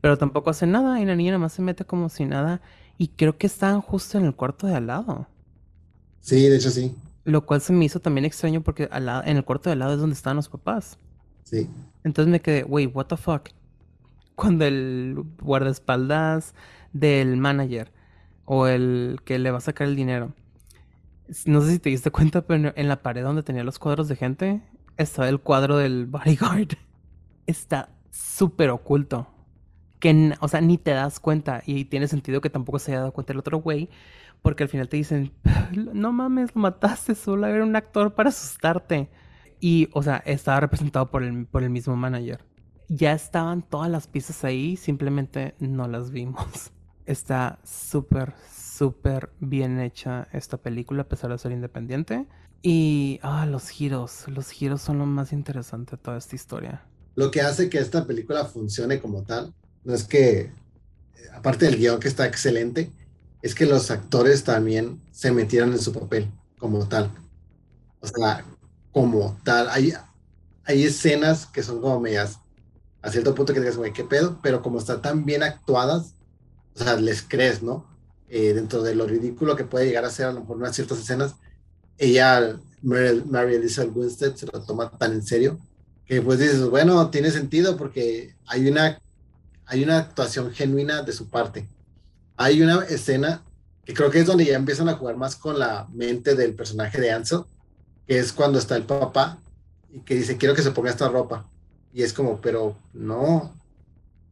Pero tampoco hace nada y la niña nada más se mete como si nada. Y creo que están justo en el cuarto de al lado. Sí, de hecho sí. Lo cual se me hizo también extraño porque al lado, en el cuarto de al lado es donde están los papás. Sí. Entonces me quedé, wait, what the fuck. Cuando el guardaespaldas del manager o el que le va a sacar el dinero no sé si te diste cuenta, pero en la pared donde tenía los cuadros de gente, está el cuadro del bodyguard. Está súper oculto. Que, o sea, ni te das cuenta. Y tiene sentido que tampoco se haya dado cuenta el otro güey. Porque al final te dicen, no mames, lo mataste, solo era un actor para asustarte. Y, o sea, estaba representado por el, por el mismo manager. Ya estaban todas las piezas ahí, simplemente no las vimos. Está súper, súper bien hecha esta película a pesar de ser independiente. Y ah, los giros, los giros son lo más interesante de toda esta historia. Lo que hace que esta película funcione como tal, no es que, aparte del guion que está excelente, es que los actores también se metieron en su papel como tal. O sea, como tal. Hay, hay escenas que son como medias, a cierto punto que digas, güey, qué pedo, pero como están tan bien actuadas, o sea, les crees, ¿no? Eh, dentro de lo ridículo que puede llegar a ser a lo mejor unas ciertas escenas, ella, Mary, Elizabeth Winstead, se lo toma tan en serio que pues dices, bueno, tiene sentido porque hay una, hay una actuación genuina de su parte. Hay una escena que creo que es donde ya empiezan a jugar más con la mente del personaje de Ansel, que es cuando está el papá y que dice, quiero que se ponga esta ropa. Y es como, pero no,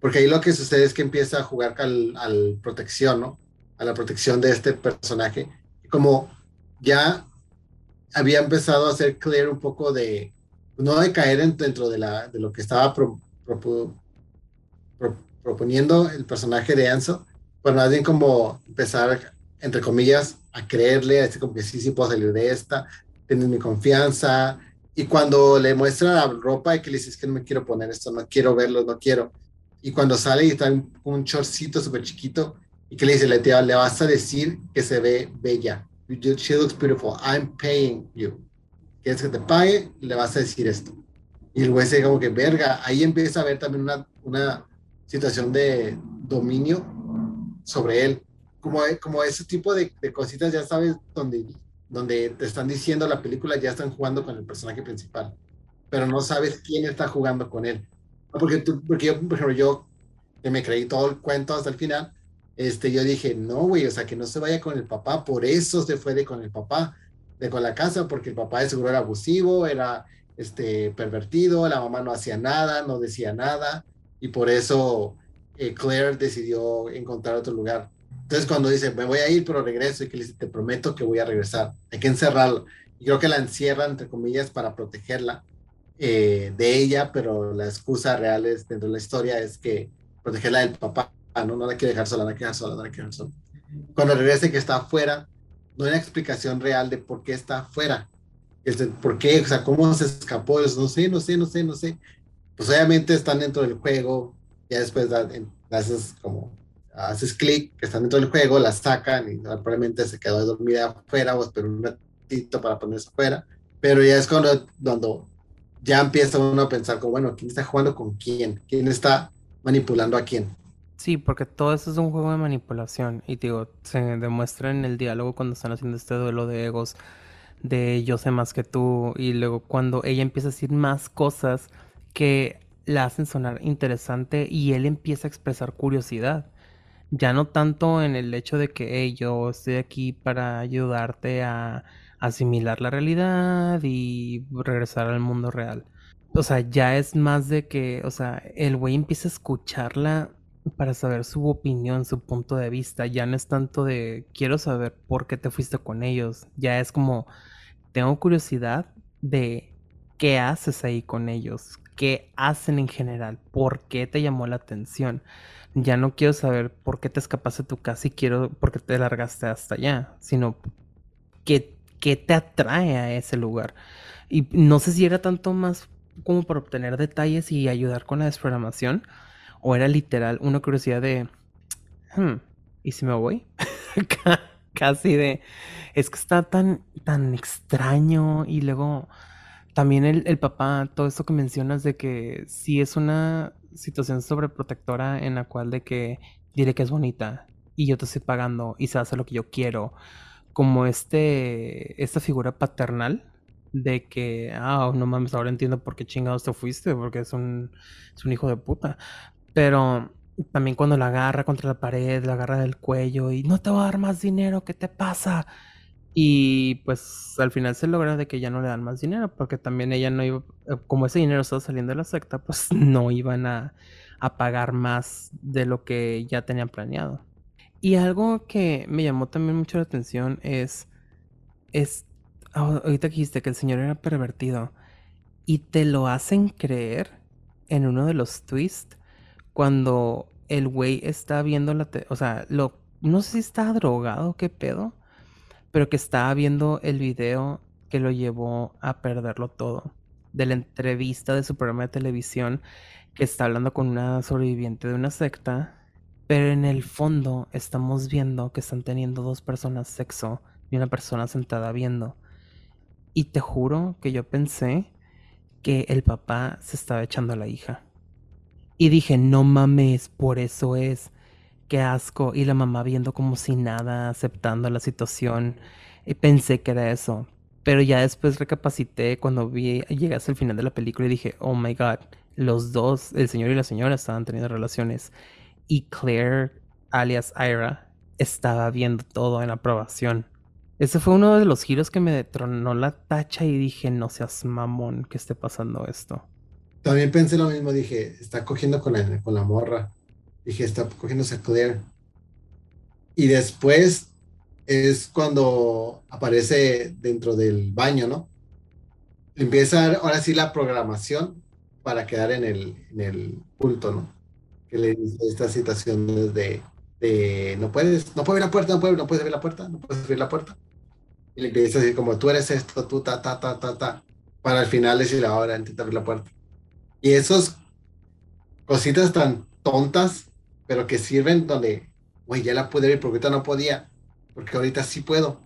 porque ahí lo que sucede es que empieza a jugar al, al protección, ¿no? a la protección de este personaje. Como ya había empezado a hacer clear un poco de, no de caer dentro de, la, de lo que estaba proponiendo el personaje de Anso, bueno, más bien como empezar, entre comillas, a creerle, a decir como que sí, sí puedo salir de esta, tienes mi confianza. Y cuando le muestra la ropa y que le dices que no me quiero poner esto, no quiero verlo, no quiero. Y cuando sale y está un, shortcito súper chiquito y que le dice, le, le vas a decir que se ve bella. She looks beautiful. I'm paying you. Quieres que te pague, le vas a decir esto. Y el güey se como que, verga, ahí empieza a ver también una situación de dominio sobre él. Como, como ese tipo de, de cositas, ya sabes, donde, donde te están diciendo la película, ya están jugando con el personaje principal, pero no sabes quién está jugando con él. Porque, tú, porque yo, por ejemplo, yo me creí todo el cuento hasta el final, este, yo dije, no, güey, o sea, que no se vaya con el papá, por eso se fue de con el papá, de con la casa, porque el papá de seguro era abusivo, era este, pervertido, la mamá no hacía nada, no decía nada, y por eso eh, Claire decidió encontrar otro lugar. Entonces cuando dice, me voy a ir, pero regreso, y que le dice, te prometo que voy a regresar, hay que encerrarlo. Y creo que la encierran, entre comillas, para protegerla eh, de ella, pero la excusa real es, dentro de la historia es que protegerla del papá, ¿no? No la quiere dejar sola, no la quiere dejar sola, no la quiere dejar sola. Cuando regrese que está afuera, no hay una explicación real de por qué está afuera. ¿Por qué? O sea, ¿cómo se escapó? No sé, no sé, no sé, no sé. Pues obviamente están dentro del juego, ya después haces como, haces clic, que están dentro del juego, la sacan y probablemente se quedó dormida afuera o esperó un ratito para ponerse afuera. Pero ya es cuando, cuando ya empieza uno a pensar como, bueno, ¿quién está jugando con quién? ¿Quién está manipulando a quién? Sí, porque todo eso es un juego de manipulación. Y digo, se demuestra en el diálogo cuando están haciendo este duelo de egos de yo sé más que tú. Y luego cuando ella empieza a decir más cosas que la hacen sonar interesante y él empieza a expresar curiosidad. Ya no tanto en el hecho de que yo estoy aquí para ayudarte a asimilar la realidad y regresar al mundo real. O sea, ya es más de que, o sea, el güey empieza a escucharla para saber su opinión, su punto de vista. Ya no es tanto de quiero saber por qué te fuiste con ellos. Ya es como tengo curiosidad de qué haces ahí con ellos, qué hacen en general, por qué te llamó la atención. Ya no quiero saber por qué te escapaste de tu casa y quiero por qué te largaste hasta allá, sino qué, te atrae a ese lugar. Y no sé si era tanto más como para obtener detalles y ayudar con la desprogramación o era literal una curiosidad de, hmm, ¿y si me voy? Casi de, es que está tan, tan extraño y luego también el, papá, todo esto que mencionas de que sí es una situación sobreprotectora en la cual de que diré que es bonita y yo te estoy pagando y se hace lo que yo quiero, como este, esta figura paternal de que, ah, no mames, ahora entiendo por qué chingados te fuiste, porque es un, es un hijo de puta. Pero también cuando la agarra contra la pared, la agarra del cuello y no te voy a dar más dinero, ¿qué te pasa? Y pues al final se logra de que ya no le dan más dinero, porque también ella no iba, eh, como ese dinero estaba saliendo de la secta, pues no iban a, a pagar más de lo que ya tenían planeado. Y algo que me llamó también mucho la atención es, es, ah, ahorita dijiste que el señor era pervertido y te lo hacen creer en uno de los twists cuando el güey está viendo la... o sea, lo, no sé si está drogado, qué pedo, pero que estaba viendo el video que lo llevó a perderlo todo. De la entrevista de su programa de televisión que está hablando con una sobreviviente de una secta, pero en el fondo estamos viendo que están teniendo dos personas sexo y una persona sentada viendo. Y te juro que yo pensé que el papá se estaba echando a la hija. Y dije, no mames, por eso es. Qué asco. Y la mamá viendo como si nada, aceptando la situación. Y pensé que era eso. Pero ya después recapacité cuando vi, llegué hasta el final de la película y dije, oh my god, los dos, el señor y la señora estaban teniendo relaciones. Y Claire, alias Ira, estaba viendo todo en aprobación. Ese fue uno de los giros que me detronó la tacha y dije, no seas mamón que esté pasando esto. También pensé lo mismo, dije, está cogiendo con la, con la morra. Dije, está cogiéndose a Claire. Y después es cuando aparece dentro del baño, ¿no? Empieza ahora sí la programación para quedar en el, en el culto, ¿no? Que le dice estas situaciones de de no puedes, no puedes abrir la puerta, no puedes, no puedes abrir la puerta, no puedes abrir la puerta. Y le dice así como tú eres esto, tú ta, ta, ta, ta, ta, para al final decirle ahora intenta abrir la puerta. Y esos cositas tan tontas, pero que sirven donde, güey, ya la pude abrir porque ahorita no podía, porque ahorita sí puedo.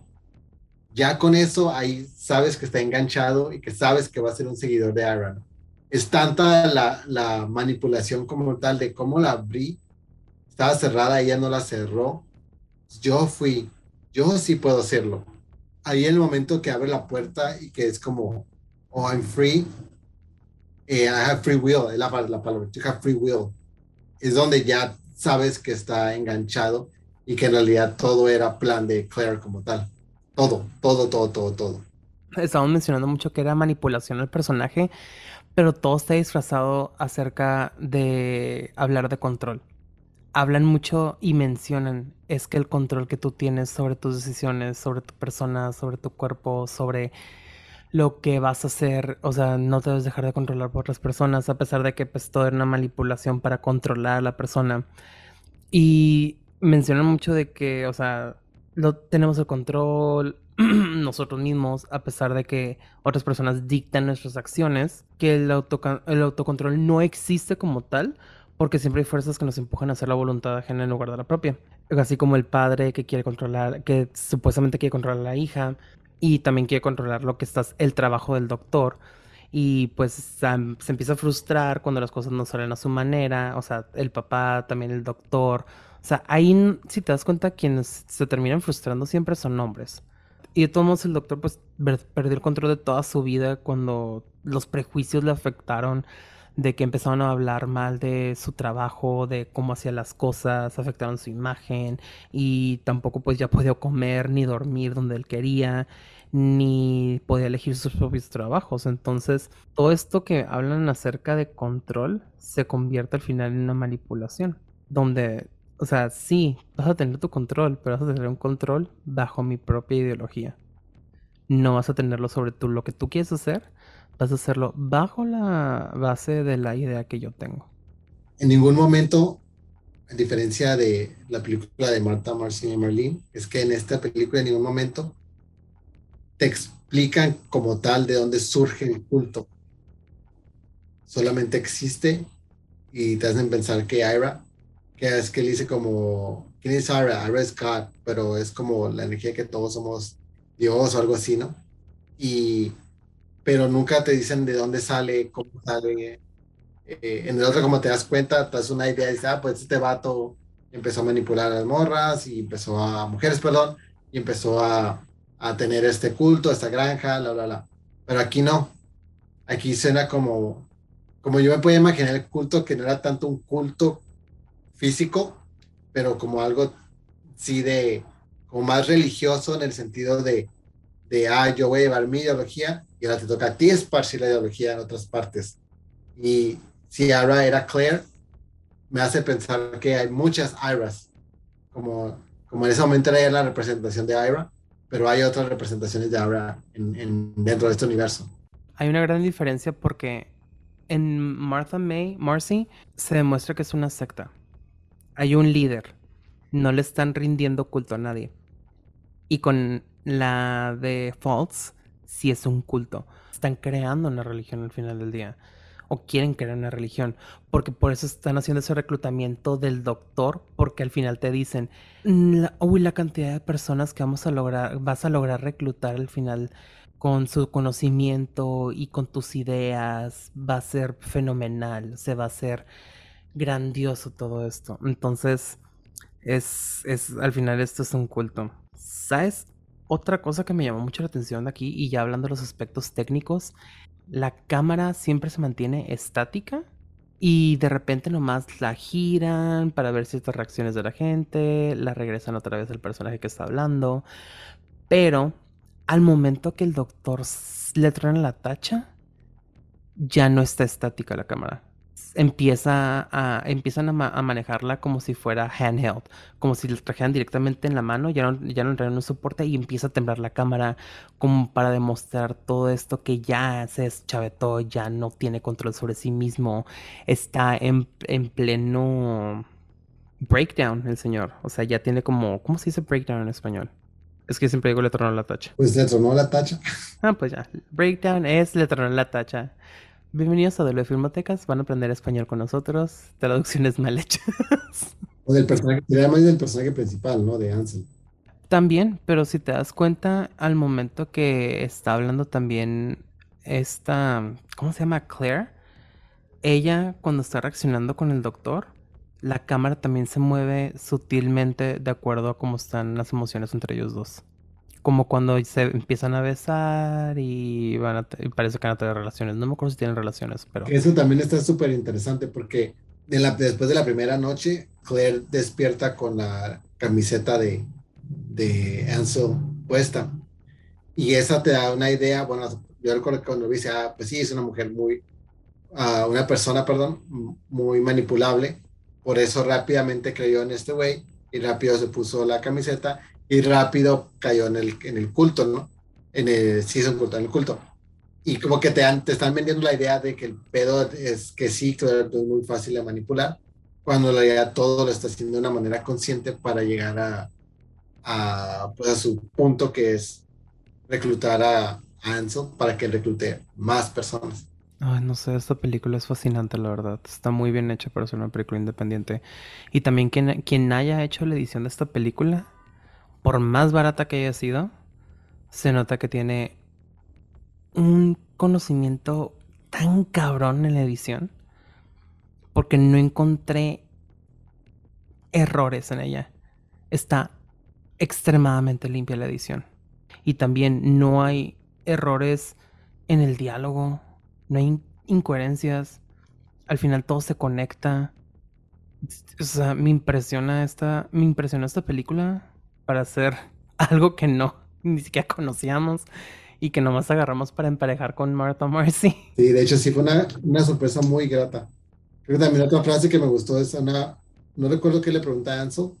Ya con eso ahí sabes que está enganchado y que sabes que va a ser un seguidor de Aaron. Es tanta la, la manipulación como tal de cómo la abrí estaba cerrada, ella no la cerró. Yo fui, yo sí puedo hacerlo. Ahí el momento que abre la puerta y que es como, oh, I'm free, eh, I have free will, es la, la palabra, you have free will. Es donde ya sabes que está enganchado y que en realidad todo era plan de Claire como tal. Todo, todo, todo, todo, todo. Estamos mencionando mucho que era manipulación al personaje, pero todo está disfrazado acerca de hablar de control hablan mucho y mencionan es que el control que tú tienes sobre tus decisiones, sobre tu persona, sobre tu cuerpo, sobre lo que vas a hacer, o sea, no te debes dejar de controlar por otras personas, a pesar de que pues todo era una manipulación para controlar a la persona. Y mencionan mucho de que, o sea, lo, tenemos el control nosotros mismos, a pesar de que otras personas dictan nuestras acciones, que el, el autocontrol no existe como tal, porque siempre hay fuerzas que nos empujan a hacer la voluntad ajena en lugar de la propia. Así como el padre que quiere controlar, que supuestamente quiere controlar a la hija y también quiere controlar lo que está el trabajo del doctor. Y pues se empieza a frustrar cuando las cosas no salen a su manera. O sea, el papá, también el doctor. O sea, ahí, si te das cuenta, quienes se terminan frustrando siempre son hombres. Y de todos modos, el doctor pues perdió el control de toda su vida cuando los prejuicios le afectaron de que empezaron a hablar mal de su trabajo, de cómo hacía las cosas, afectaron su imagen y tampoco pues ya podía comer ni dormir donde él quería, ni podía elegir sus propios trabajos. Entonces, todo esto que hablan acerca de control se convierte al final en una manipulación, donde, o sea, sí, vas a tener tu control, pero vas a tener un control bajo mi propia ideología. No vas a tenerlo sobre tú, lo que tú quieres hacer, vas a hacerlo bajo la base de la idea que yo tengo. En ningún momento, a diferencia de la película de Marta, Marcy y Marlene, es que en esta película en ningún momento te explican como tal de dónde surge el culto. Solamente existe y te hacen pensar que Ira, que es que él dice como, ¿quién es Ira? Ira es God, pero es como la energía que todos somos Dios o algo así, ¿no? Y pero nunca te dicen de dónde sale, cómo sale. Eh, en el otro, como te das cuenta, te das una idea y dices, ah, pues este vato empezó a manipular a las morras y empezó a mujeres, perdón, y empezó a, a tener este culto, esta granja, la, bla, bla. Pero aquí no. Aquí suena como, como yo me puedo imaginar el culto que no era tanto un culto físico, pero como algo sí de, como más religioso en el sentido de, de, ah, yo voy a llevar mi ideología y ahora te toca a ti esparcir la ideología en otras partes. Y si Ira era Claire, me hace pensar que hay muchas Iras, como, como en ese momento era la representación de Ira, pero hay otras representaciones de Ira en, dentro de este universo. Hay una gran diferencia porque en Martha May, Marcy, se demuestra que es una secta. Hay un líder. No le están rindiendo culto a nadie. Y con la de False, si es un culto. Están creando una religión al final del día. O quieren crear una religión. Porque por eso están haciendo ese reclutamiento del doctor. Porque al final te dicen, uy, la cantidad de personas que vamos a lograr, vas a lograr reclutar al final con su conocimiento y con tus ideas. Va a ser fenomenal. Se va a hacer grandioso todo esto. Entonces, es, es, al final esto es un culto. ¿Sabes? Otra cosa que me llamó mucho la atención de aquí, y ya hablando de los aspectos técnicos, la cámara siempre se mantiene estática y de repente nomás la giran para ver ciertas reacciones de la gente, la regresan otra vez al personaje que está hablando, pero al momento que el doctor le trae la tacha, ya no está estática la cámara empieza a, empiezan a, manejarla como si fuera handheld, como si la trajeran directamente en la mano, ya no, ya no un soporte y empieza a temblar la cámara como para demostrar todo esto que ya se deschavetó, ya no tiene control sobre sí mismo, está en, en pleno breakdown el señor. O sea, ya tiene como, ¿cómo se dice breakdown en español? Es que siempre digo le tronó la tacha. Pues le tronó la tacha. Ah, pues ya. Breakdown es le tronó la tacha. Bienvenidos a W Filmotecas. Van a aprender español con nosotros. Traducciones mal hechas. O del personaje, sería más del personaje principal, ¿no? De Ansel. También, pero si te das cuenta, al momento que está hablando también esta, ¿cómo se llama? Claire. Ella, cuando está reaccionando con el doctor, la cámara también se mueve sutilmente de acuerdo a cómo están las emociones entre ellos dos. Como cuando se empiezan a besar y, van a y parece que van a tener relaciones. No me acuerdo si tienen relaciones, pero... Eso también está súper interesante porque después de la primera noche, Claire despierta con la camiseta de, de puesta. Y esa te da una idea, bueno, yo recuerdo que cuando dice, ah, pues sí, es una mujer muy, ah, una persona, perdón, muy manipulable. Por eso rápidamente creyó en este güey y rápido se puso la camiseta y rápido cayó en el, en el culto, ¿no? En el, sí, es un culto, en el culto. Y como que te, dan- te están vendiendo la idea de que el pedo es que sí, claro, es muy fácil de manipular, cuando en realidad todo lo está haciendo de una manera consciente para llegar a, a, pues a su punto que es reclutar a, a Ansel para que reclute más personas. Ay, no sé, esta película es fascinante, la verdad. Está muy bien hecha para ser una película independiente. Y también quien, quien haya hecho la edición de esta película, por más barata que haya sido, se nota que tiene un conocimiento tan cabrón en la edición. Porque no encontré errores en ella. Está extremadamente limpia la edición. Y también no hay errores en el diálogo, no hay in- incoherencias. Al final todo se conecta. O sea, me impresiona esta, me impresiona esta película para hacer algo que no ni siquiera conocíamos y que nomás agarramos para emparejar con Martha Marcy. Sí, de hecho sí fue una, una sorpresa muy grata. Creo que también otra frase que me gustó es una, no recuerdo qué le pregunta a Ansel,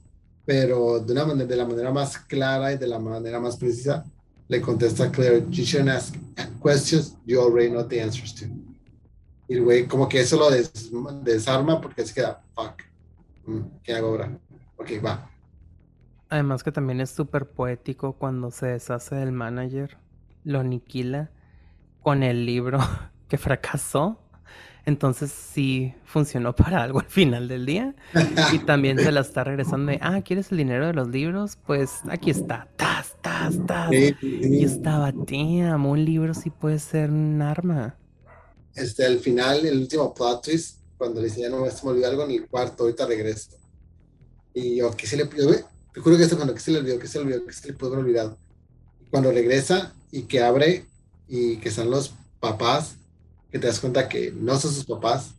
pero de, una manera, de la manera más clara y de la manera más precisa, le contesta a Claire, you shouldn't ask questions you already know the answers to. Y el güey como que eso lo des- desarma porque se queda, fuck, mm, ¿qué hago ahora? Ok, va. Además que también es súper poético cuando se deshace del manager, lo aniquila con el libro que fracasó. Entonces sí funcionó para algo al final del día. Y también se la está regresando de, ah, ¿quieres el dinero de los libros? Pues aquí está, tas, tas, tas. Sí, Y estaba, damn, un libro sí puede ser un arma. Este, al final, el último plot twist, cuando le dice, ya no me olvidó algo en el cuarto, ahorita regreso. Y yo, ¿qué se le güey, Te juro que esto cuando, ¿qué se le olvidó? ¿Qué se le olvidó? ¿Qué se le pudo haber olvidado? Cuando regresa y que abre y que están los papás, que te das cuenta que no son sus papás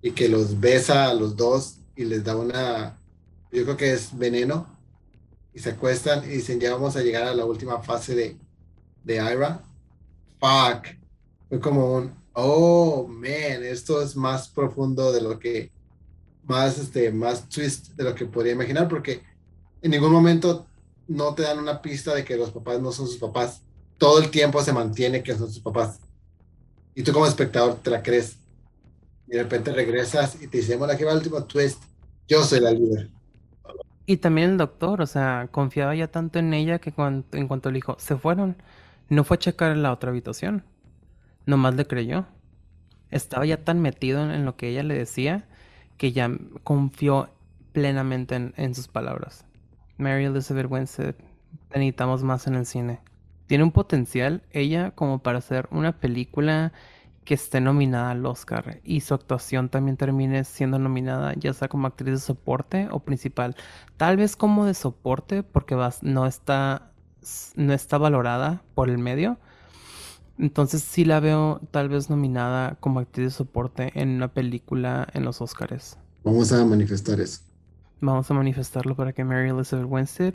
y que los besa a los dos y les da una, yo creo que es veneno, y se acuestan y dicen, ya vamos a llegar a la última fase de, de Ira. Fuck. Fue como un, oh, man, esto es más profundo de lo que, más, este, más twist de lo que podría imaginar, porque en ningún momento no te dan una pista de que los papás no son sus papás. Todo el tiempo se mantiene que son sus papás. Y tú como espectador te la crees. Y de repente regresas y te dicen, bueno, aquí va el último twist. Yo soy la líder. Y también el doctor, o sea, confiaba ya tanto en ella que cuan- en cuanto le dijo, se fueron, no fue a checar la otra habitación. Nomás le creyó. Estaba ya tan metido en, lo que ella le decía que ya confió plenamente en, en sus palabras. Mary Elizabeth Winstead, te necesitamos más en el cine. Tiene un potencial ella como para hacer una película que esté nominada al Oscar y su actuación también termine siendo nominada ya sea como actriz de soporte o principal. Tal vez como de soporte porque no está no está valorada por el medio. Entonces sí la veo tal vez nominada como actriz de soporte en una película en los Oscars. Vamos a manifestar eso. Vamos a manifestarlo para que Mary Elizabeth Winstead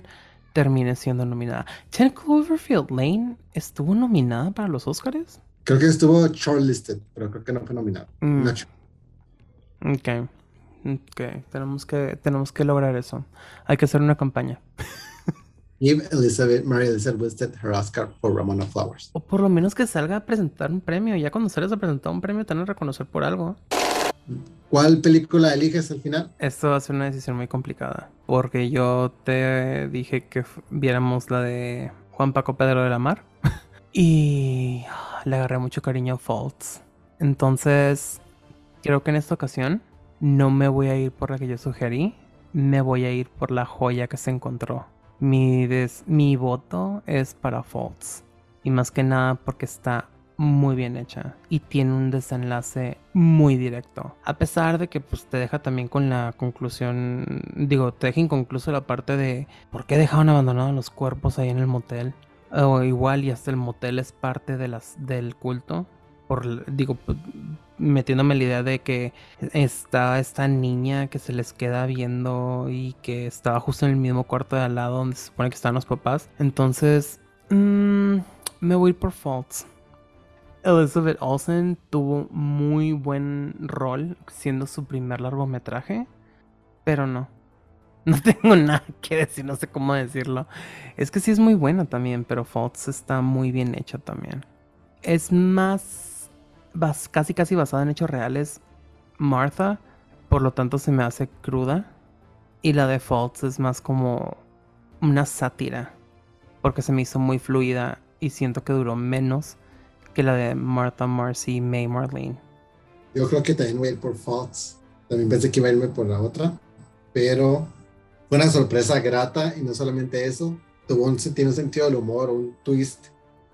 termine siendo nominada. ¿Ten Cloverfield Lane estuvo nominada para los Oscars? Creo que estuvo shortlisted, pero creo que no fue nominado. Mm. Nacho. Ok. Ok. Tenemos que, tenemos que lograr eso. Hay que hacer una campaña. Give Elizabeth, Mary Elizabeth Winstead her Oscar for Ramona Flowers. O por lo menos que salga a presentar un premio. Ya cuando sales a presentar un premio te van a reconocer por algo. ¿Cuál película eliges al final? Esto va a ser una decisión muy complicada. Porque yo te dije que viéramos la de Juan Paco Pedro de la Mar. y le agarré mucho cariño a Faults. Entonces, creo que en esta ocasión no me voy a ir por la que yo sugerí. Me voy a ir por la joya que se encontró. Mi, mi voto es para Faults. Y más que nada porque está muy bien hecha y tiene un desenlace muy directo. A pesar de que pues te deja también con la conclusión, digo, te deja inconcluso la parte de por qué dejaron abandonados los cuerpos ahí en el motel. O igual y hasta el motel es parte de las, del culto. Por, digo, pues, metiéndome la idea de que está esta niña que se les queda viendo y que estaba justo en el mismo cuarto de al lado donde se supone que están los papás. Entonces, mmm, me voy por Faults. Elizabeth Olsen tuvo muy buen rol siendo su primer largometraje, pero no. No tengo nada que decir, no sé cómo decirlo. Es que sí es muy buena también, pero Faults está muy bien hecha también. Es más, casi casi basada en hechos reales. Martha, por lo tanto se me hace cruda. Y la de Faults es más como una sátira, porque se me hizo muy fluida y siento que duró menos que la de Martha, Marcy, May, Marlene. Yo creo que también voy a ir por Faults. También pensé que iba a irme por la otra, pero fue una sorpresa grata y no solamente eso, tuvo un, tiene un sentido del humor, un twist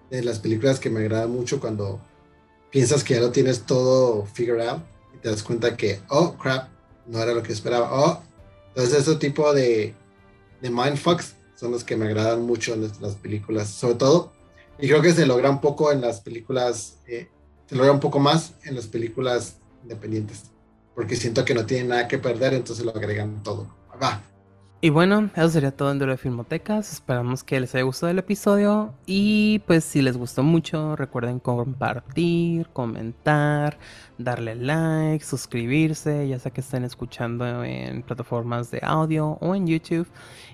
de las películas que me agrada mucho cuando piensas que ya lo tienes todo figured out y te das cuenta que, oh, crap, no era lo que esperaba. Oh, entonces ese tipo de, de mindfucks son los que me agradan mucho en las películas, sobre todo y creo que se logra un poco en las películas, eh, se logra un poco más en las películas independientes, porque siento que no tienen nada que perder, entonces lo agregan todo. Va, y bueno, eso sería todo en Duro de Filmotecas. Esperamos que les haya gustado el episodio. Y pues si les gustó mucho, recuerden compartir, comentar, darle like, suscribirse, ya sea que estén escuchando en plataformas de audio o en YouTube.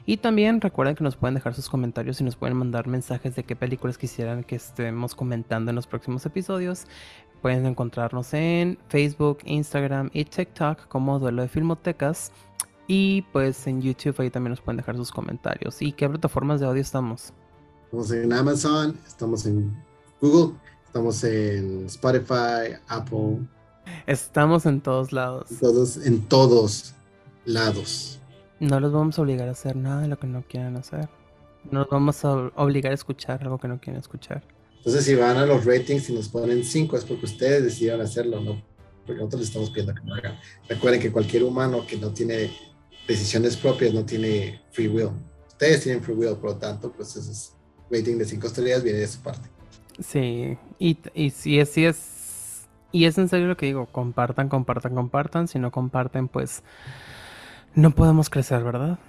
Y también recuerden que nos pueden dejar sus comentarios y nos pueden mandar mensajes de qué películas quisieran que estemos comentando en los próximos episodios. Pueden encontrarnos en Facebook, Instagram y TikTok como Duelo de Filmotecas. Y pues en YouTube ahí también nos pueden dejar sus comentarios. ¿Y qué plataformas de audio estamos? Estamos en Amazon, estamos en Google, estamos en Spotify, Apple. Estamos en todos lados. Todos, en todos lados. No los vamos a obligar a hacer nada de lo que no quieran hacer. No los vamos a obligar a escuchar algo que no quieren escuchar. Entonces, si van a los ratings y nos ponen 5, es porque ustedes decidieron hacerlo, ¿no? Porque nosotros les estamos pidiendo que lo hagan. Recuerden que cualquier humano que no tiene decisiones propias, no tiene free will. Ustedes tienen free will, por lo tanto, pues ese rating de 5 estrellas viene de su parte. Sí, y, y si es, si es, y es en serio lo que digo, compartan, compartan, compartan, si no comparten, pues no podemos crecer, ¿verdad?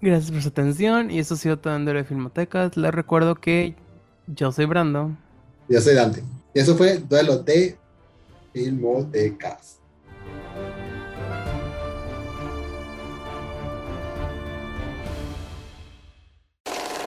Gracias por su atención y eso ha sido todo en de Filmotecas. Les recuerdo que yo soy Brando. Yo soy Dante. Y eso fue Duelo de Filmotecas.